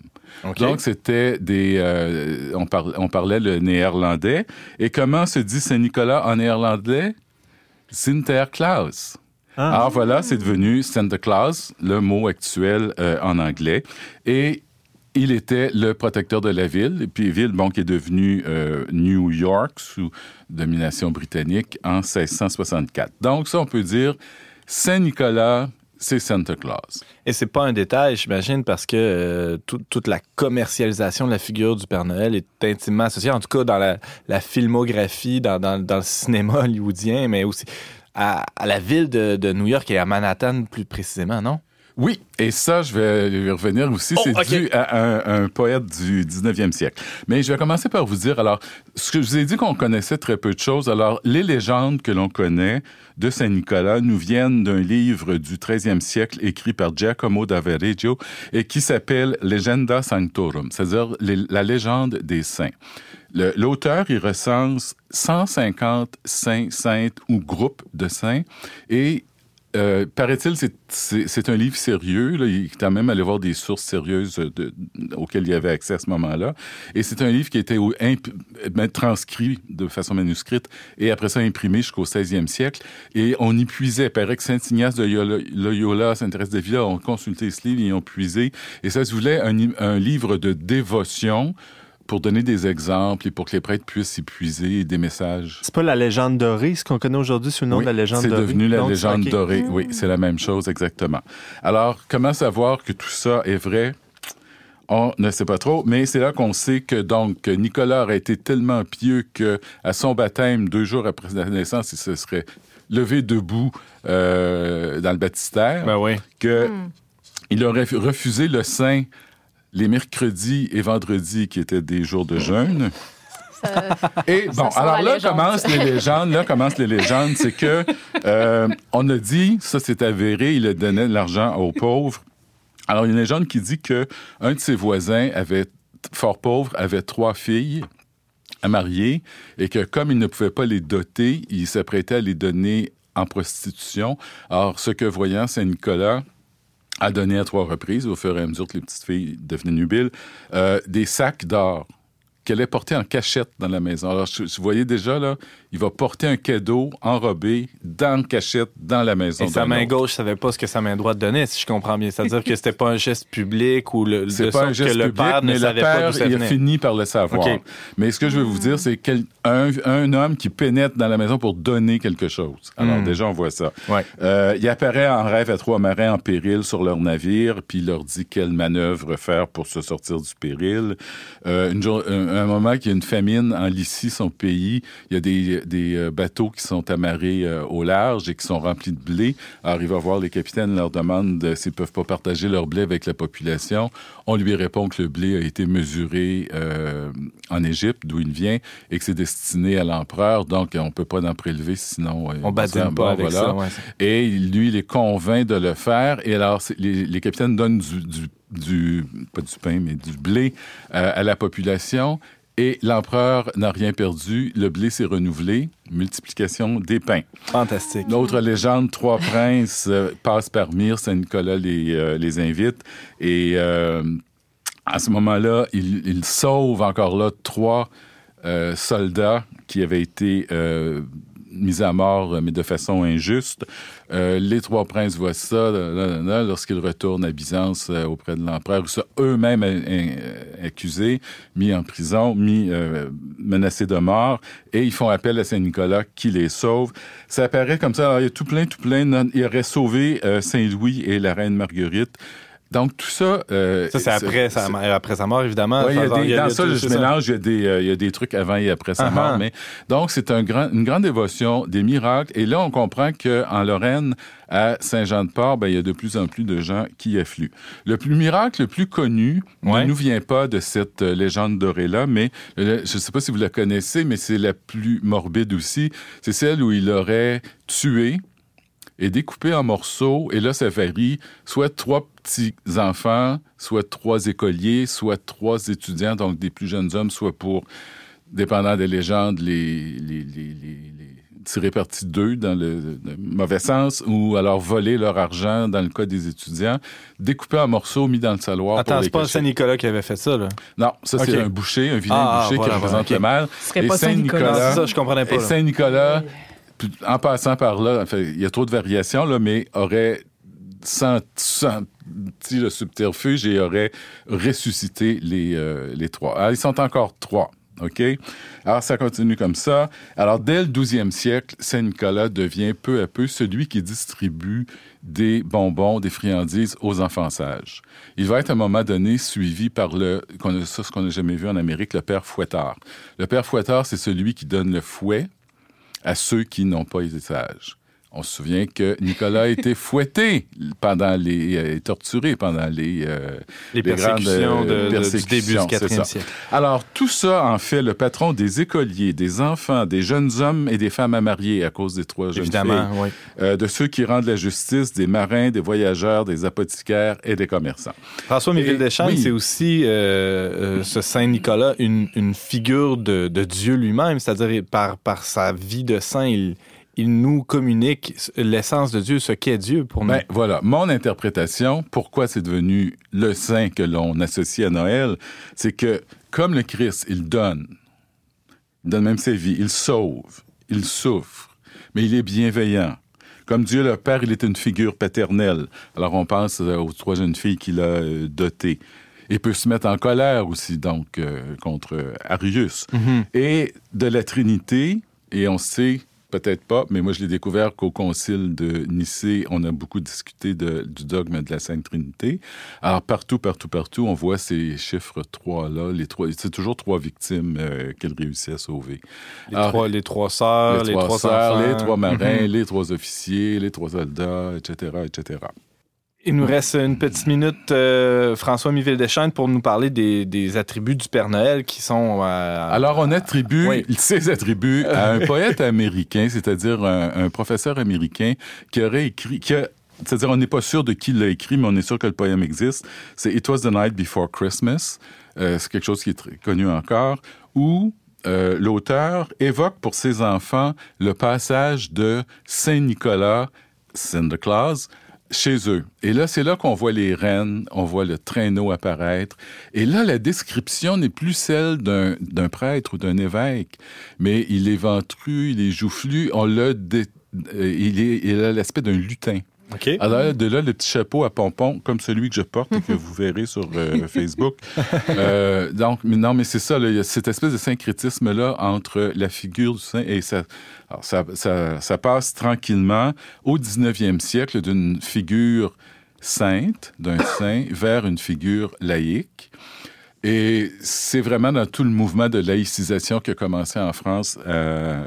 Donc, c'était des... euh, on, par- on parlait le néerlandais. Et comment se dit Saint-Nicolas en néerlandais? Sinterklaas. Ah. Alors voilà, c'est devenu Santa Claus, le mot actuel euh, en anglais. Et il était le protecteur de la ville, et puis ville bon, qui est devenue euh, New York sous domination britannique en 1664. Donc ça, on peut dire Saint-Nicolas, c'est Santa Claus. Et c'est pas un détail, j'imagine, parce que euh, tout- toute la commercialisation de la figure du Père Noël est intimement associée, en tout cas dans la, la filmographie, dans, le cinéma hollywoodien, mais aussi à, la ville de New York et à Manhattan plus précisément, non? Oui, et ça, je vais y revenir aussi. Oh, c'est ok. dû à un, un poète du 19e siècle. Mais je vais commencer par vous dire, alors, ce que je vous ai dit qu'on connaissait très peu de choses. Alors, les légendes que l'on connaît de Saint-Nicolas nous viennent d'un livre du 13e siècle écrit par Giacomo d'Avereggio et qui s'appelle Legenda Sanctorum, c'est-à-dire la légende des saints. L'auteur, il recense 150 saints, saintes ou groupes de saints et euh, paraît-il, c'est- un livre sérieux. Là. Il est quand même allé voir des sources sérieuses de- auxquelles il avait accès à ce moment-là. Et c'est un livre qui a été ben, transcrit de façon manuscrite et après ça imprimé jusqu'au 16e siècle. Et on y puisait. Paraît que Saint-Ignace de Loyola, Saint-Thérèse de Villa ont consulté ce livre et ils ont puisé. Et ça se voulait un, un livre de dévotion pour donner des exemples et pour que les prêtres puissent y puiser des messages. C'est pas la légende dorée, ce qu'on connaît aujourd'hui sous le nom Oui, de la légende c'est dorée. devenu la Donc, légende dorée. Oui, c'est la même chose exactement. Alors, comment savoir que tout ça est vrai? On ne sait pas trop, mais c'est là qu'on sait que donc Nicolas aurait été tellement pieux que à son baptême, deux jours après sa naissance, il se serait levé debout euh, dans le baptistère, Ben oui. que il aurait refusé le sein les mercredis et vendredis qui étaient des jours de jeûne. Et bon, alors là commencent les légendes. Là commencent les légendes. C'est que euh, on a dit, ça c'est avéré, il a donné de l'argent aux pauvres. Alors il y a une légende qui dit que un de ses voisins avait fort pauvre avait trois filles à marier et que comme il ne pouvait pas les doter, il s'apprêtait à les donner en prostitution. Alors ce que voyant Saint-Nicolas a donné à trois reprises, au fur et à mesure que les petites filles devenaient nubiles, euh, des sacs d'or qu'elle est portée en cachette dans la maison. Alors, je- vous voyez déjà, là, il va porter un cadeau enrobé dans cachette dans la maison. Et sa main gauche savait pas ce que sa main droite donnait, si je comprends bien. C'est-à-dire que c'était pas un geste public ou le, de pas un geste que le public, père ne mais le savait pas père, il a fini par le savoir. Mais ce que je veux vous dire, c'est qu'un un homme qui pénètre dans la maison pour donner quelque chose. Alors Mm. déjà, on voit ça. Ouais. Euh, il apparaît en rêve à trois marins en péril sur leur navire, puis il leur dit quelle manœuvre faire pour se sortir du péril. Euh, une jour- un, moment qu'il y a une famine en Lycie, son pays. Il y a des, des euh, bateaux qui sont amarrés euh, au large et qui sont remplis de blé. Alors, il va voir les capitaines, leur demande s'ils peuvent pas partager leur blé avec la population. On lui répond que le blé a été mesuré euh, en Égypte, d'où il vient, et que c'est destiné à l'empereur. Donc, on peut pas en prélever, sinon... on badine pas avec ça. Ouais, et lui, il est convainc de le faire. Et alors, les, les capitaines donnent du, du du, pas du pain, mais du blé euh, à la population. Et l'empereur n'a rien perdu. Le blé s'est renouvelé. Multiplication des pains. Fantastique. L'autre légende, trois princes euh, passent par Myre. Saint-Nicolas les, euh, les invite. Et euh, à ce moment-là, il, il, sauve encore là trois soldats qui avaient été mis à mort, mais de façon injuste. Euh, les trois princes voient ça lorsqu'ils retournent à Byzance euh, auprès de l'empereur. Ils sont eux-mêmes accusés, mis en prison, mis euh, menacés de mort, et ils font appel à Saint-Nicolas qui les sauve. Ça apparaît comme ça. Alors, il y a tout plein, tout plein. Il aurait sauvé Saint-Louis et la reine Marguerite. Donc, tout ça... Euh, ça, c'est après, sa, après sa mort, évidemment. Oui, il y a des, il y a dans ça, je mélange, il y, a des, euh, il y a des trucs avant et après sa uh -huh. mort. Mais, donc, c'est un grand, une grande dévotion, des miracles. Et là, on comprend qu'en Lorraine, à Saint-Jean-de-Port, ben, il y a de plus en plus de gens qui affluent. Le plus miracle le plus connu ouais. ne nous vient pas de cette euh, légende dorée-là, mais euh, je ne sais pas si vous la connaissez, mais c'est la plus morbide aussi. C'est celle où il aurait tué est découpé en morceaux, et là, ça varie, soit trois petits-enfants, soit trois écoliers, soit trois étudiants, donc des plus jeunes hommes, soit pour, dépendant des légendes, les, les, les, les tirer parti d'eux dans le, le, mauvais sens ou alors voler leur argent dans le cas des étudiants, découpé en morceaux, mis dans le saloir. Attends, c'est pas Saint-Nicolas qui avait fait ça, là? Non, ça okay. c'est un boucher, un vilain ah, boucher voilà, qui représente okay. le mal. Ce serait et pas Saint-Nicolas. Saint ça, je comprenais pas. Et Saint-Nicolas, en passant par là, il y a trop de variations, là, mais aurait senti, le subterfuge et aurait ressuscité les, euh, les trois. Alors, ils sont encore trois. OK? Alors, ça continue comme ça. Alors, dès le 12e siècle, Saint-Nicolas devient peu à peu celui qui distribue des bonbons, des friandises aux enfants sages. Il va être à un moment donné suivi par le, ce qu'on n'a jamais vu en Amérique, le père fouettard. Le père fouettard, c'est celui qui donne le fouet à ceux qui n'ont pas été sages. On se souvient que Nicolas a été fouetté pendant les euh, torturé pendant les euh, les, les persécutions, grandes, euh, de, persécutions du début du 4e siècle. Alors tout ça en fait le patron des écoliers, des enfants, des jeunes hommes et des femmes à marier à cause des trois jeunes Évidemment, filles, oui. euh, de ceux qui rendent la justice, des marins, des voyageurs, des apothicaires et des commerçants. François Miville Deschamps, oui. c'est aussi euh, ce Saint Nicolas une, une figure de, de Dieu lui-même, c'est-à-dire par par sa vie de saint, il il nous communique l'essence de Dieu, ce qu'est Dieu pour nous. Ben, voilà, mon interprétation, pourquoi c'est devenu le saint que l'on associe à Noël, c'est que comme le Christ, il donne, il donne même sa vie, il sauve, il souffre, mais il est bienveillant. Comme Dieu le Père, il est une figure paternelle. Alors on pense aux trois jeunes filles qu'il a dotées. Il peut se mettre en colère aussi, donc, euh, contre Arius. Mm -hmm. Et de la Trinité, et on sait peut-être pas, mais moi je l'ai découvert qu'au concile de Nicée, on a beaucoup discuté de, du dogme de la Sainte Trinité. Alors partout, partout, partout, on voit ces chiffres trois là, les trois, c'est toujours trois victimes euh, qu'elle réussit à sauver. Les Alors, trois, les trois sœurs, les, les trois sœurs, les trois marins, mm -hmm. les trois officiers, les trois soldats, etc., etc. Il nous reste une petite minute, euh, François Miville Deschênes, pour nous parler des, des, attributs du Père Noël qui sont. Euh, Alors, on attribue oui. ces attributs à un poète américain, c'est-à-dire un, un, professeur américain qui aurait écrit, qui a c'est-à-dire, on n'est pas sûr de qui l'a écrit, mais on est sûr que le poème existe. C'est It Was the Night Before Christmas. Euh, c'est quelque chose qui est très connu encore. Où euh, l'auteur évoque pour ses enfants le passage de Saint Nicolas, Santa Claus, chez eux. Et là, c'est là qu'on voit les rennes, on voit le traîneau apparaître. Et là, la description n'est plus celle d'un prêtre ou d'un évêque, mais il est ventru, il est joufflu, on l'a. Euh, il, est, il a l'aspect d'un lutin. Okay. Alors, de là, le petit chapeau à pompons, comme celui que je porte et que vous verrez sur euh, Facebook. euh, donc, mais non, mais c'est ça, là, il y a cette espèce de syncrétisme-là entre la figure du saint et ça, alors, ça, ça, ça passe tranquillement au 19e siècle d'une figure sainte, d'un saint, vers une figure laïque. Et c'est vraiment dans tout le mouvement de laïcisation qui a commencé en France euh,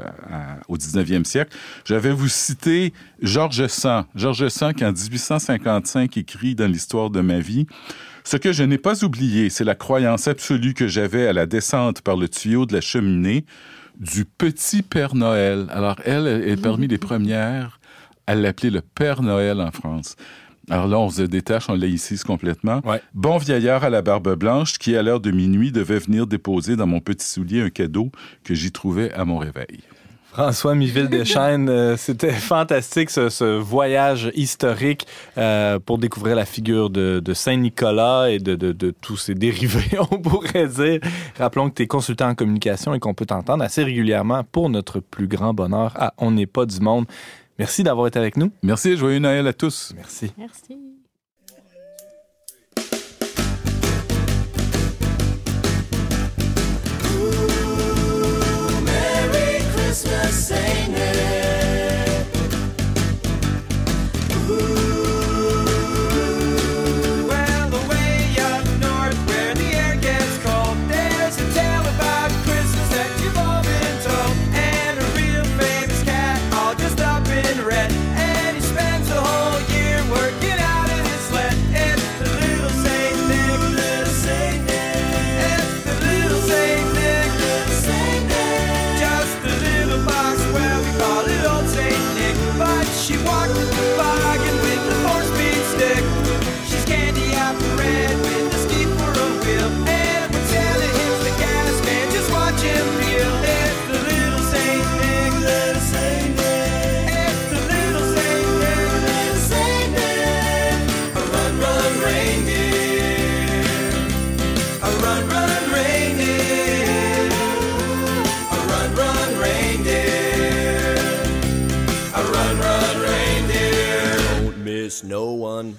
au 19e siècle. Je vais vous citer Georges Sand. Georges Sand qui, en 1855, écrit dans l'histoire de ma vie ce que je n'ai pas oublié, c'est la croyance absolue que j'avais à la descente par le tuyau de la cheminée du petit Père Noël. Alors, elle est parmi les premières à l'appeler le Père Noël en France. Alors là, on se détache, on laïcise complètement. Ouais. Bon vieillard à la barbe blanche qui, à l'heure de minuit, devait venir déposer dans mon petit soulier un cadeau que j'y trouvais à mon réveil. François Miville Deschaines, euh, c'était fantastique ce, ce voyage historique euh, pour découvrir la figure de, de Saint-Nicolas et de, de- de tous ses dérivés, on pourrait dire. Rappelons que tu es consultant en communication et qu'on peut t'entendre assez régulièrement pour notre plus grand bonheur à On n'est pas du monde. Merci d'avoir été avec nous. Merci et joyeux Noël à tous. Merci. Merci. Well, no one.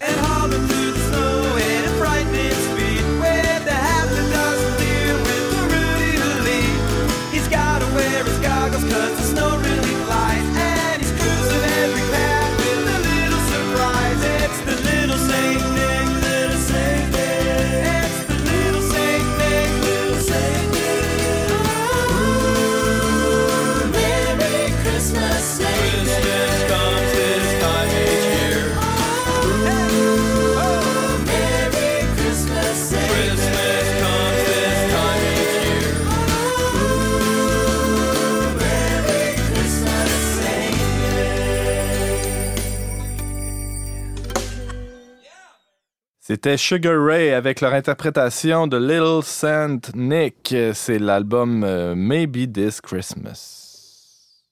C'était Sugar Ray avec leur interprétation de Little Saint Nick. C'est l'album euh, Maybe This Christmas.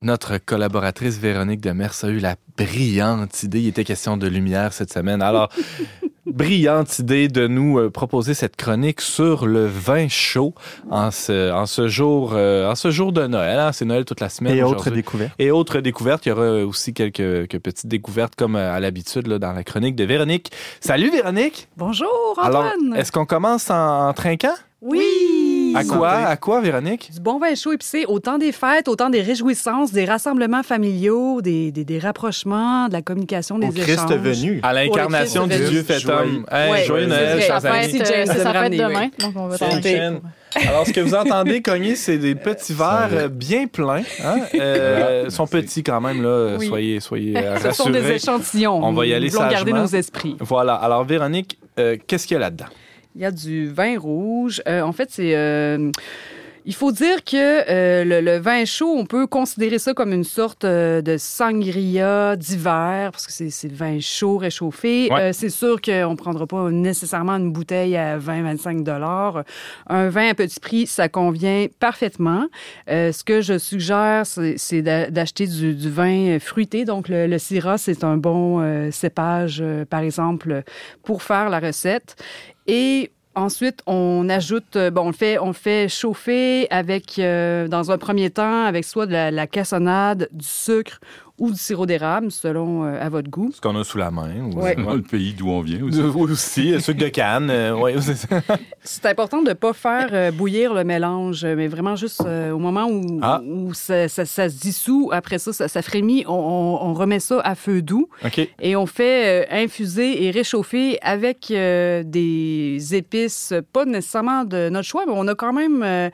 Notre collaboratrice Véronique Demers a eu la brillante idée, il était question de lumière cette semaine. Alors, brillante idée de nous euh, proposer cette chronique sur le vin chaud en ce, en ce, jour, euh, en ce jour de Noël. hein. C'est Noël toute la semaine. Et autres découvertes. Et autres découvertes, il y aura aussi quelques, quelques petites découvertes comme euh, à l'habitude là, dans la chronique de Véronique. Salut Véronique! Bonjour, Alors, Antoine. est-ce qu'on commence en, en trinquant? oui! À quoi? À quoi, Véronique? Du bon vin chaud épicé, autant des fêtes, autant des réjouissances, des rassemblements familiaux, des, des, des rapprochements, de la communication, des Au Christ échanges. venu. À l'incarnation du Dieu fait homme. Hey, Ouais, joyeux c'est Noël, chers Ça amis. c'est sa fête demain, oui. donc on va. Alors, ce que vous entendez cogner, c'est des petits verres euh, bien pleins. Hein? Euh, ils sont petits quand même, là. Oui. Soyez, soyez euh, Ce sont des rassurés. échantillons. On va y aller Nous voulons garder sagement. nos esprits. Voilà. Alors, Véronique, euh, qu'est-ce qu'il y a là-dedans? Il y a du vin rouge. Euh, en fait, c'est. euh, il faut dire que euh, le, le vin chaud, on peut considérer ça comme une sorte euh, de sangria d'hiver, parce que c'est c'est vin chaud réchauffé. Ouais. Euh, c'est sûr qu'on ne prendra pas nécessairement une bouteille à 20-25 dollars. Un vin à petit prix, ça convient parfaitement. Ce que je suggère, c'est c'est d'a- d'acheter du, du vin fruité. Donc, le, le Syrah, c'est un bon cépage, par exemple, pour faire la recette. Et ensuite, on ajoute, euh, bon, on fait, on fait chauffer avec, euh, dans un premier temps, avec soit de la cassonade, du sucre ou du sirop d'érable, selon euh, à votre goût. Ce qu'on a sous la main. ou- Ouais. Le pays d'où on vient aussi. Aussi, euh, sucre de canne. euh, ouais, c'est ça. C'est important de ne pas faire euh, bouillir le mélange, mais vraiment juste euh, au moment où, Ah. où ça, ça- ça se dissout, après ça, ça, ça frémit, on, on- on remet ça à feu doux OK. et on fait euh, infuser et réchauffer avec euh, des épices, pas nécessairement de notre choix, mais on a quand même...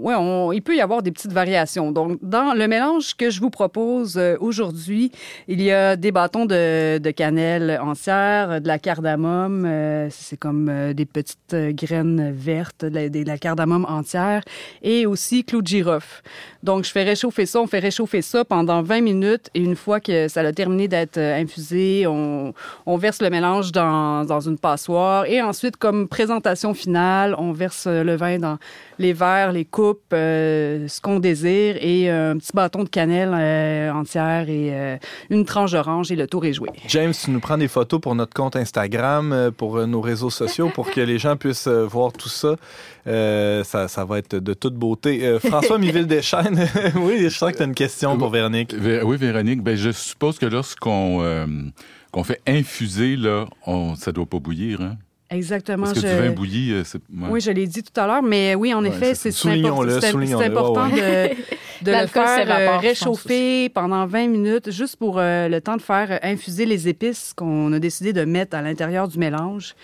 on- il peut y avoir des petites variations. Donc, dans le mélange que je vous propose euh, aujourd'hui, il y a des bâtons de, de cannelle entière, de la cardamome, euh, c'est comme euh, des petites graines vertes, de la, de la cardamome entière, et aussi clou de girofle. Donc, je fais réchauffer ça, on fait réchauffer ça pendant 20 minutes, et une fois que ça a terminé d'être euh, infusé, on, on verse le mélange dans, dans une passoire, et ensuite, comme présentation finale, on verse le vin dans les verres, les coupes, euh, ce qu'on désire, et euh, un petit bâton de cannelle euh, entière et euh, une tranche d'orange, et le tour est joué. James, tu nous prends des photos pour notre compte Instagram, pour nos réseaux sociaux, pour que les gens puissent voir tout ça. Ça. Ça va être de toute beauté. François Miville-Deschênes, oui, je sens que tu as une question pour Véronique. Vé- Oui, Véronique, ben, je suppose que lorsqu'on euh, qu'on fait infuser, là, on, ça doit pas bouillir. Hein? Exactement. Parce que je- du vin bouilli, euh, c'est. ouais. Oui, je l'ai dit tout à l'heure, mais oui, en Ouais, effet, c'est c'est c'est import- important ouais, de, de le faire euh, réchauffer pendant 20 minutes, juste pour euh, le temps de faire euh, infuser les épices qu'on a décidé de mettre à l'intérieur du mélange.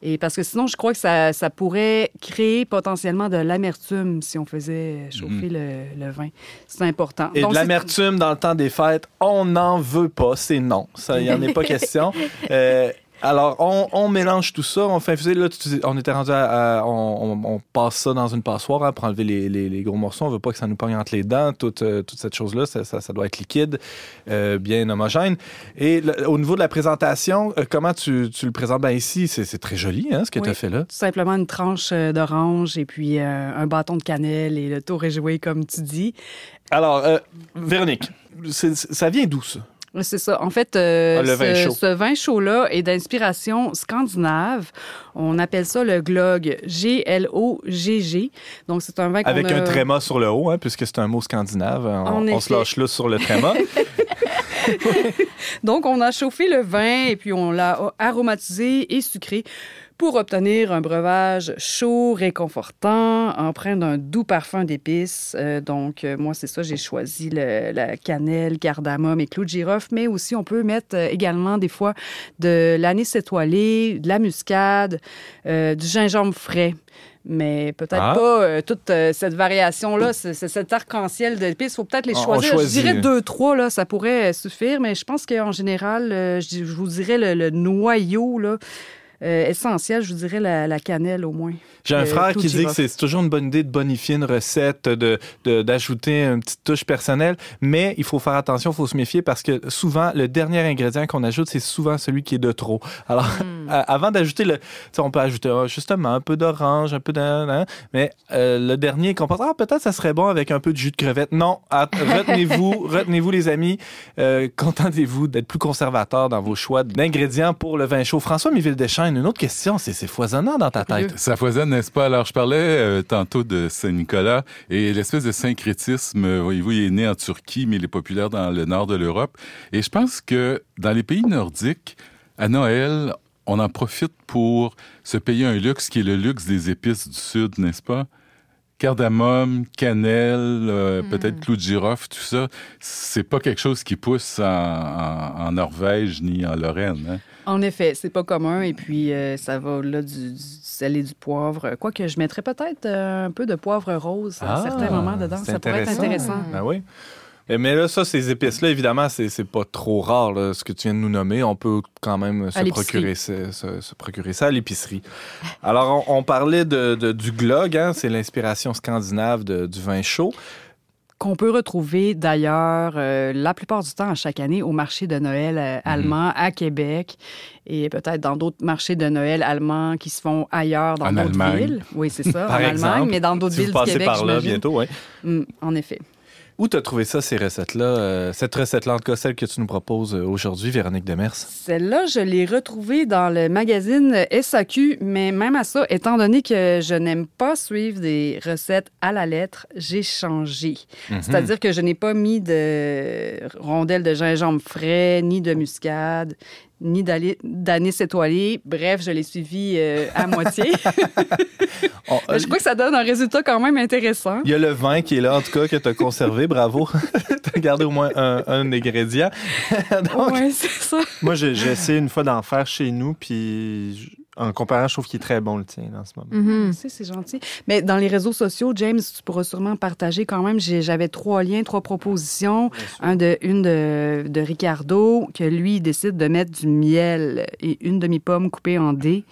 Et parce que sinon, je crois que ça, ça pourrait créer potentiellement de l'amertume si on faisait chauffer le, le vin. C'est important. Et Donc, de l'amertume dans le temps des fêtes, on n'en veut pas, c'est non. Ça, il n'y en est pas question. Euh, alors, on, on mélange tout ça, on fait infuser. Là, tu- on était rendu à. à- on, on- on passe ça dans une passoire hein, pour enlever les, les- les gros morceaux. On veut pas que ça nous pogne entre les dents, toute, euh, toute cette chose-là. Ça, ça- ça doit être liquide, euh, bien homogène. Et le- au niveau de la présentation, euh, comment tu, tu le présentes? Ben, ici, c'est très joli, hein, ce que Oui. tu as fait là. Tout simplement une tranche d'orange et puis euh, un bâton de cannelle et le tour est joué, comme tu dis. Alors, euh, Véronique, ça vient d'où, ça? C'est ça. En fait, euh, Ah, ce, vin chaud-là est d'inspiration scandinave. On appelle ça le glog, G-L-O-G-G. Donc, c'est un vin qu'on Avec a... un tréma sur le haut, hein, puisque c'est un mot scandinave. On, En on se lâche là sur le tréma. Donc, on a chauffé le vin et puis on l'a aromatisé et sucré pour obtenir un breuvage chaud, réconfortant, empreint d'un doux parfum d'épices. Euh, donc, euh, moi, c'est ça, j'ai choisi le- la cannelle, cardamome et clou de girofle, mais aussi on peut mettre euh, également des fois de l'anis étoilé, de la muscade, euh, du gingembre frais. Mais peut-être Ah. pas euh, toute euh, cette variation-là, c'est cet arc-en-ciel d'épices. Il faut peut-être les choisir. choisit. Je dirais deux, trois, là, ça pourrait suffire, mais je pense qu'en général, euh, je, je vous dirais le, le noyau là, euh, essentiel, je vous dirais la, la cannelle au moins. J'ai un Euh, frère qui dit que c'est toujours une bonne idée de bonifier une recette, de de- d'ajouter une petite touche personnelle, mais il faut faire attention, il faut se méfier parce que souvent, le dernier ingrédient qu'on ajoute, c'est souvent celui qui est de trop. Alors, à- avant d'ajouter le... On peut ajouter ah, justement un peu d'orange, un peu de... hein, mais euh, le dernier qu'on pense, ah, peut-être ça serait bon avec un peu de jus de crevette. Non, à- retenez-vous, retenez-vous les amis, euh, contentez-vous d'être plus conservateur dans vos choix d'ingrédients pour le vin chaud. François Une autre question, c'est c'est foisonnant dans ta tête. Ça foisonne, n'est-ce pas? Alors, je parlais euh, tantôt de Saint-Nicolas et l'espèce de syncrétisme, euh, voyez-vous, il est né en Turquie, mais il est populaire dans le nord de l'Europe. Et je pense que dans les pays nordiques, à Noël, on en profite pour se payer un luxe qui est le luxe des épices du Sud, n'est-ce pas? Cardamome, cannelle, euh, peut-être clou de girofle, tout ça, c'est pas quelque chose qui pousse en, en- en Norvège ni en Lorraine. Hein? En effet, c'est pas commun et puis euh, ça va là du, du sel et du poivre. Quoique je mettrais peut-être euh, un peu de poivre rose à Ah, certains moments dedans. Ça pourrait être intéressant. Ben oui. Eh, Mais là, ça, ces épices-là, évidemment, c'est pas trop rare, là, ce que tu viens de nous nommer. On peut quand même se procurer, ce- se, se procurer ça à l'épicerie. Alors, on, on parlait de, de- du glog, hein, c'est l'inspiration scandinave de- du vin chaud. qu'on peut retrouver d'ailleurs euh, la plupart du temps à chaque année au marché de Noël Mhm. euh, allemand à Québec et peut-être dans d'autres marchés de Noël allemands qui se font ailleurs dans d'autres villes. Oui, c'est ça, en exemple, Allemagne, mais dans d'autres Si villes vous du Québec, par là bientôt, oui. Mm, en effet. Où t'as trouvé ça, ces recettes-là? Euh, cette recette-là, en tout cas, celle que tu nous proposes euh, aujourd'hui, Véronique Demers? Celle-là, je l'ai retrouvée dans le magazine SAQ, mais même à ça, étant donné que je n'aime pas suivre des recettes à la lettre, j'ai changé. Mhm. C'est-à-dire que je n'ai pas mis de rondelles de gingembre frais, ni de muscade, ni d'ali- d'anis étoilé. Bref, je l'ai suivi euh, à moitié. On- Mais je crois que ça donne un résultat quand même intéressant. Il y a le vin qui est là, en tout cas, que tu as conservé. Bravo. tu as gardé au moins un, un ingrédient. Donc, Oui, c'est ça. Moi, j'ai j'ai essayé une fois d'en faire chez nous, puis je- en comparant, je trouve qu'il est très bon, le tien, en ce moment. Mhm. Merci, c'est gentil. Mais dans les réseaux sociaux, James, tu pourras sûrement partager quand même. J'avais trois liens, trois propositions. Un de, une de, de Ricardo, que lui, il décide de mettre du miel et une demi-pomme coupée en dés.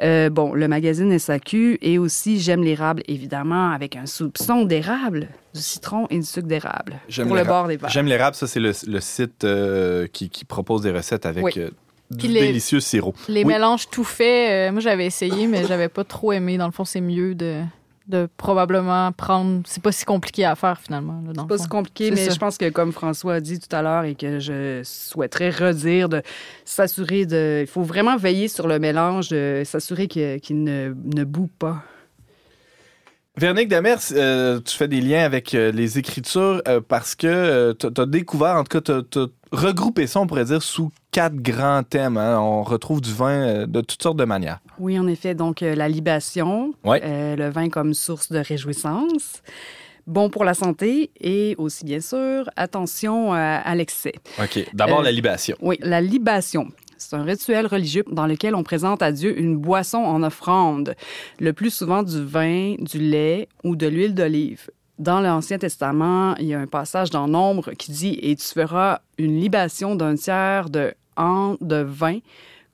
Euh, bon, le magazine SAQ et aussi J'aime l'érable, évidemment, avec un soupçon d'érable, du citron et du sucre d'érable J'aime pour le l'érable. bord des verres. J'aime l'érable, ça, c'est le, le site euh, qui, qui propose des recettes avec Oui. euh, du les- délicieux sirop. Les Oui. mélanges tout faits, euh, moi j'avais essayé, mais j'avais pas trop aimé. Dans le fond, c'est mieux de, de probablement prendre. C'est pas si compliqué à faire finalement. C'est pas si compliqué, mais ça. je pense que comme François a dit tout à l'heure et que je souhaiterais redire, de s'assurer de... Il faut vraiment veiller sur le mélange, de s'assurer qu'il ne, ne boue pas. Véronique Demers, euh, tu fais des liens avec euh, les écritures euh, parce que tu as découvert, en tout cas, tu as regroupé ça, on pourrait dire, sous quatre grands thèmes. hein. On retrouve du vin euh, de toutes sortes de manières. Oui, en effet, donc euh, la libation, Ouais. euh, le vin comme source de réjouissance, bon pour la santé et aussi, bien sûr, attention à, à l'excès. OK. D'abord, Euh, la libation. Oui, la libation. C'est un rituel religieux dans lequel on présente à Dieu une boisson en offrande, le plus souvent du vin, du lait ou de l'huile d'olive. Dans l'Ancien Testament, il y a un passage dans Nombre qui dit Et tu feras une libation d'un tiers de an de vin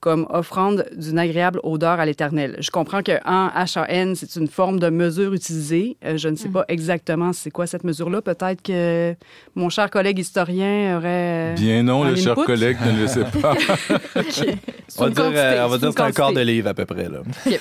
comme offrande d'une agréable odeur à l'Éternel. Je comprends que en HAN, c'est une forme de mesure utilisée. Euh, je ne sais pas exactement c'est quoi cette mesure-là. Peut-être que mon cher collègue historien aurait... Bien non, le cher input? collègue ne le sait pas. On va dire, quantité, euh, on va dire que c'est un quart de livre à peu près, là.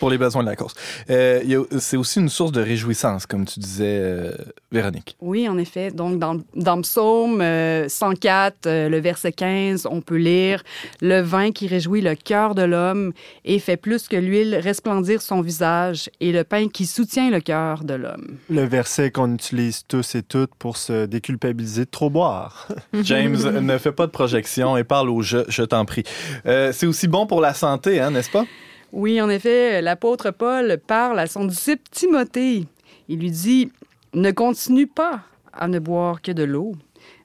Pour les besoins de la course. Euh, c'est aussi une source de réjouissance, comme tu disais, euh, Véronique. Oui, en effet. Donc, dans, dans Psaume euh, 104, euh, le verset 15, on peut lire Le vin qui réjouit le cœur de l'homme et fait plus que l'huile resplendir son visage, et le pain qui soutient le cœur de l'homme. Le verset qu'on utilise tous et toutes pour se déculpabiliser de trop boire. James, ne fais pas de projection et parle au jeu, je t'en prie. Euh, c'est aussi bon pour la santé, hein, n'est-ce pas? Oui, en effet, l'apôtre Paul parle à son disciple Timothée. Il lui dit Ne continue pas à ne boire que de l'eau,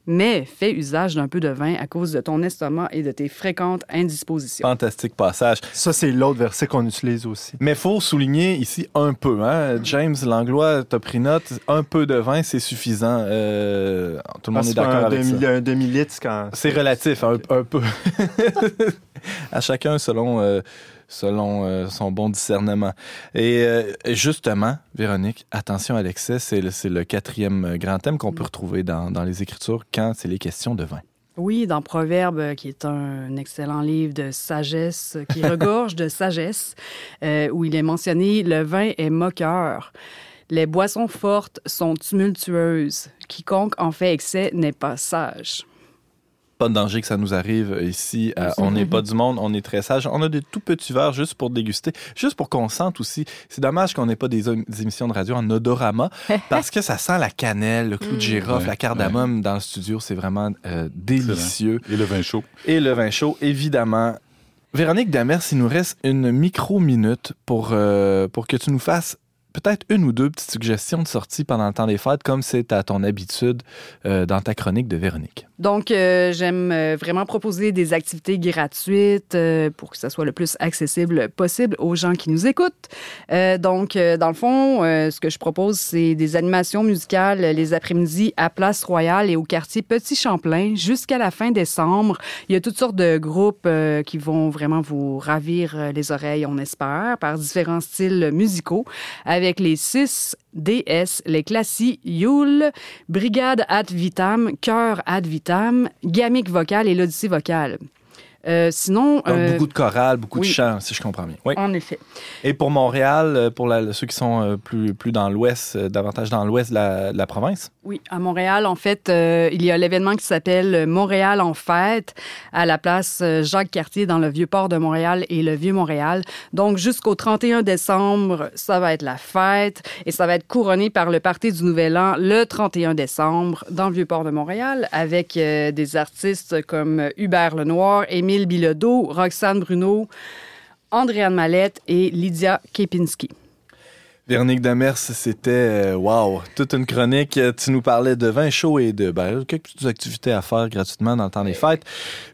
mais fais usage d'un peu de vin à cause de ton estomac et de tes fréquentes indispositions. Fantastique passage. Ça, c'est l'autre verset qu'on utilise aussi. Mais faut souligner ici un peu. Hein? James Langlois, t'as pris note. Un peu de vin, c'est suffisant. Euh, tout le monde Parce est d'accord qu'un avec demi, ça. un demi-litre, quand... C'est relatif, un, un peu. à chacun selon, euh, selon euh, son bon discernement. Et euh, justement, Véronique, attention à l'excès, c'est le, quatrième euh, grand thème qu'on peut retrouver dans, dans les Écritures quand c'est les questions de vin. Oui, dans Proverbe, qui est un excellent livre de sagesse, qui regorge de sagesse, euh, où il est mentionné le vin est moqueur. Les boissons fortes sont tumultueuses. Quiconque en fait excès n'est pas sage. Pas de danger que ça nous arrive ici. à on n'est pas du monde, on est très sage. On a des tout petits verres juste pour déguster, juste pour qu'on sente aussi. C'est dommage qu'on n'ait pas des, des émissions de radio en odorama parce que ça sent la cannelle, le clou de girofle, Ouais, la cardamome dans le studio. C'est vraiment euh, délicieux. Et le vin chaud. Et le vin chaud, évidemment. Véronique Damers, il nous reste une micro-minute pour, euh, pour que tu nous fasses peut-être une ou deux petites suggestions de sortie pendant le temps des fêtes, comme c'est à ton habitude euh, dans ta chronique de Véronique. Donc, euh, j'aime euh, vraiment proposer des activités gratuites pour que ça soit le plus accessible possible aux gens qui nous écoutent. Donc, dans le fond, ce que je propose, c'est des animations musicales les après-midi à Place Royale et au quartier Petit Champlain jusqu'à la fin décembre. Il y a toutes sortes de groupes qui vont vraiment vous ravir les oreilles, on espère, par différents styles musicaux, les 6 DS, les Classis, Yule, Brigade Ad Vitam, Chœur Ad Vitam, Gamique Vocale et l'Odyssée Vocale. Euh, sinon, Donc, euh, beaucoup de chorales, beaucoup oui. de chants, si je comprends bien. Oui. en effet. Et pour Montréal, euh, pour la- ceux qui sont plus, plus dans l'ouest, davantage dans l'ouest de la, de la province, Oui, à Montréal, en fait, euh, il y a l'événement qui s'appelle Montréal en fête à la place Jacques-Cartier dans le Vieux-Port de Montréal et le Vieux-Montréal. Donc, jusqu'au 31 décembre, ça va être la fête et ça va être couronné par le Parti du Nouvel An le 31 décembre dans le Vieux-Port de Montréal avec des artistes comme Hubert Lenoir, Émile Bilodeau, Roxane Bruno, Andréane Mallette et Lydia Kepinski. Véronique Demers, c'était, euh, wow, toute une chronique. Tu nous parlais de vin chaud et de ben, quelques petites activités à faire gratuitement dans le temps des fêtes.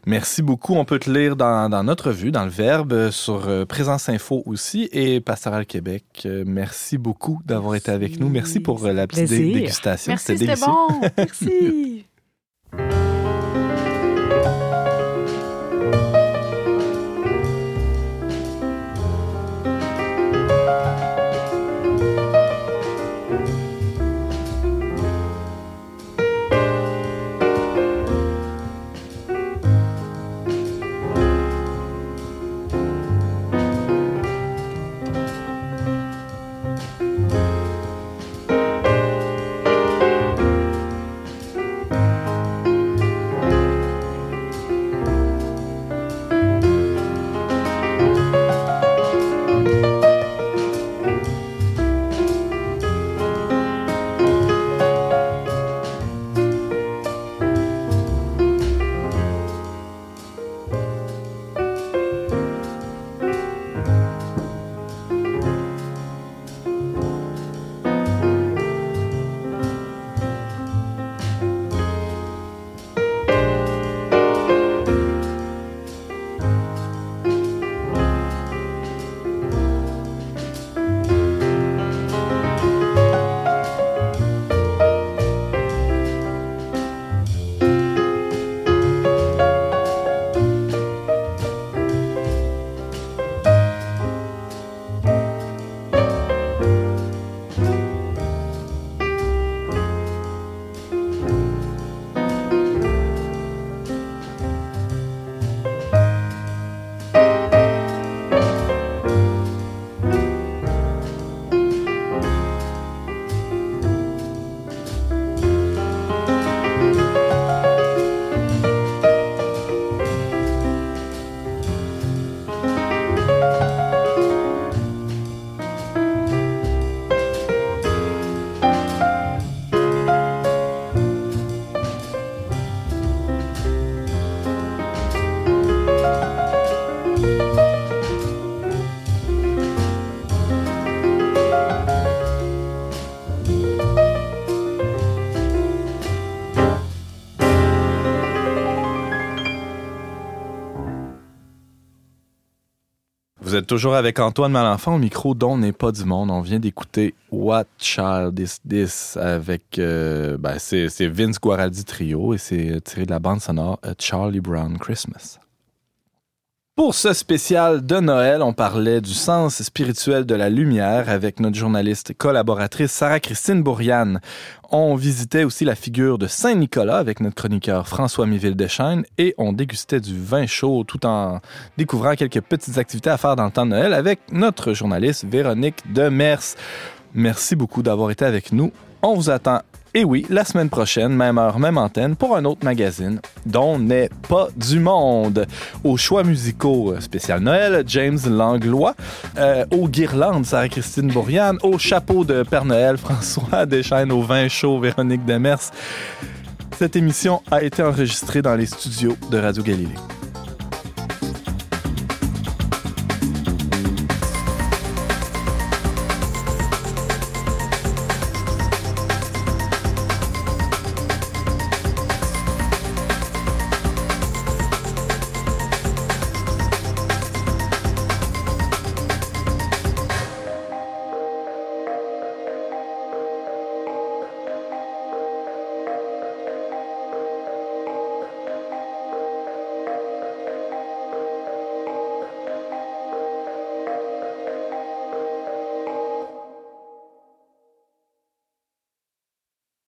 Merci beaucoup. On peut te lire dans, dans notre vue, dans le Verbe, euh, sur euh, Présence Info aussi et Pastoral Québec. Merci beaucoup d'avoir été avec nous. Merci pour la petite dé- dégustation. Merci, C'était bon. Merci. Vous êtes toujours avec Antoine Malenfant au micro dont n'est pas du monde. On vient d'écouter What Child Is This avec euh, ben, c'est Vince Guaraldi Trio et c'est tiré de la bande sonore A Charlie Brown Christmas. Pour ce spécial de Noël, on parlait du sens spirituel de la lumière avec notre journaliste collaboratrice Sarah-Christine Bourriane. On visitait aussi la figure de Saint-Nicolas avec notre chroniqueur François Miville-Deschaines et on dégustait du vin chaud tout en découvrant quelques petites activités à faire dans le temps de Noël avec notre journaliste Véronique Demers. Merci beaucoup d'avoir été avec nous. On vous attend, et oui, la semaine prochaine, même heure, même antenne, pour un autre magazine dont n'est pas du monde. Aux choix musicaux euh, spécial Noël, James Langlois. Euh, aux guirlandes, Sarah-Christine Bourriane. Au chapeau de Père Noël, François Deschaines. Au vin chaud, Véronique Demers. Cette émission a été enregistrée dans les studios de Radio Galilée.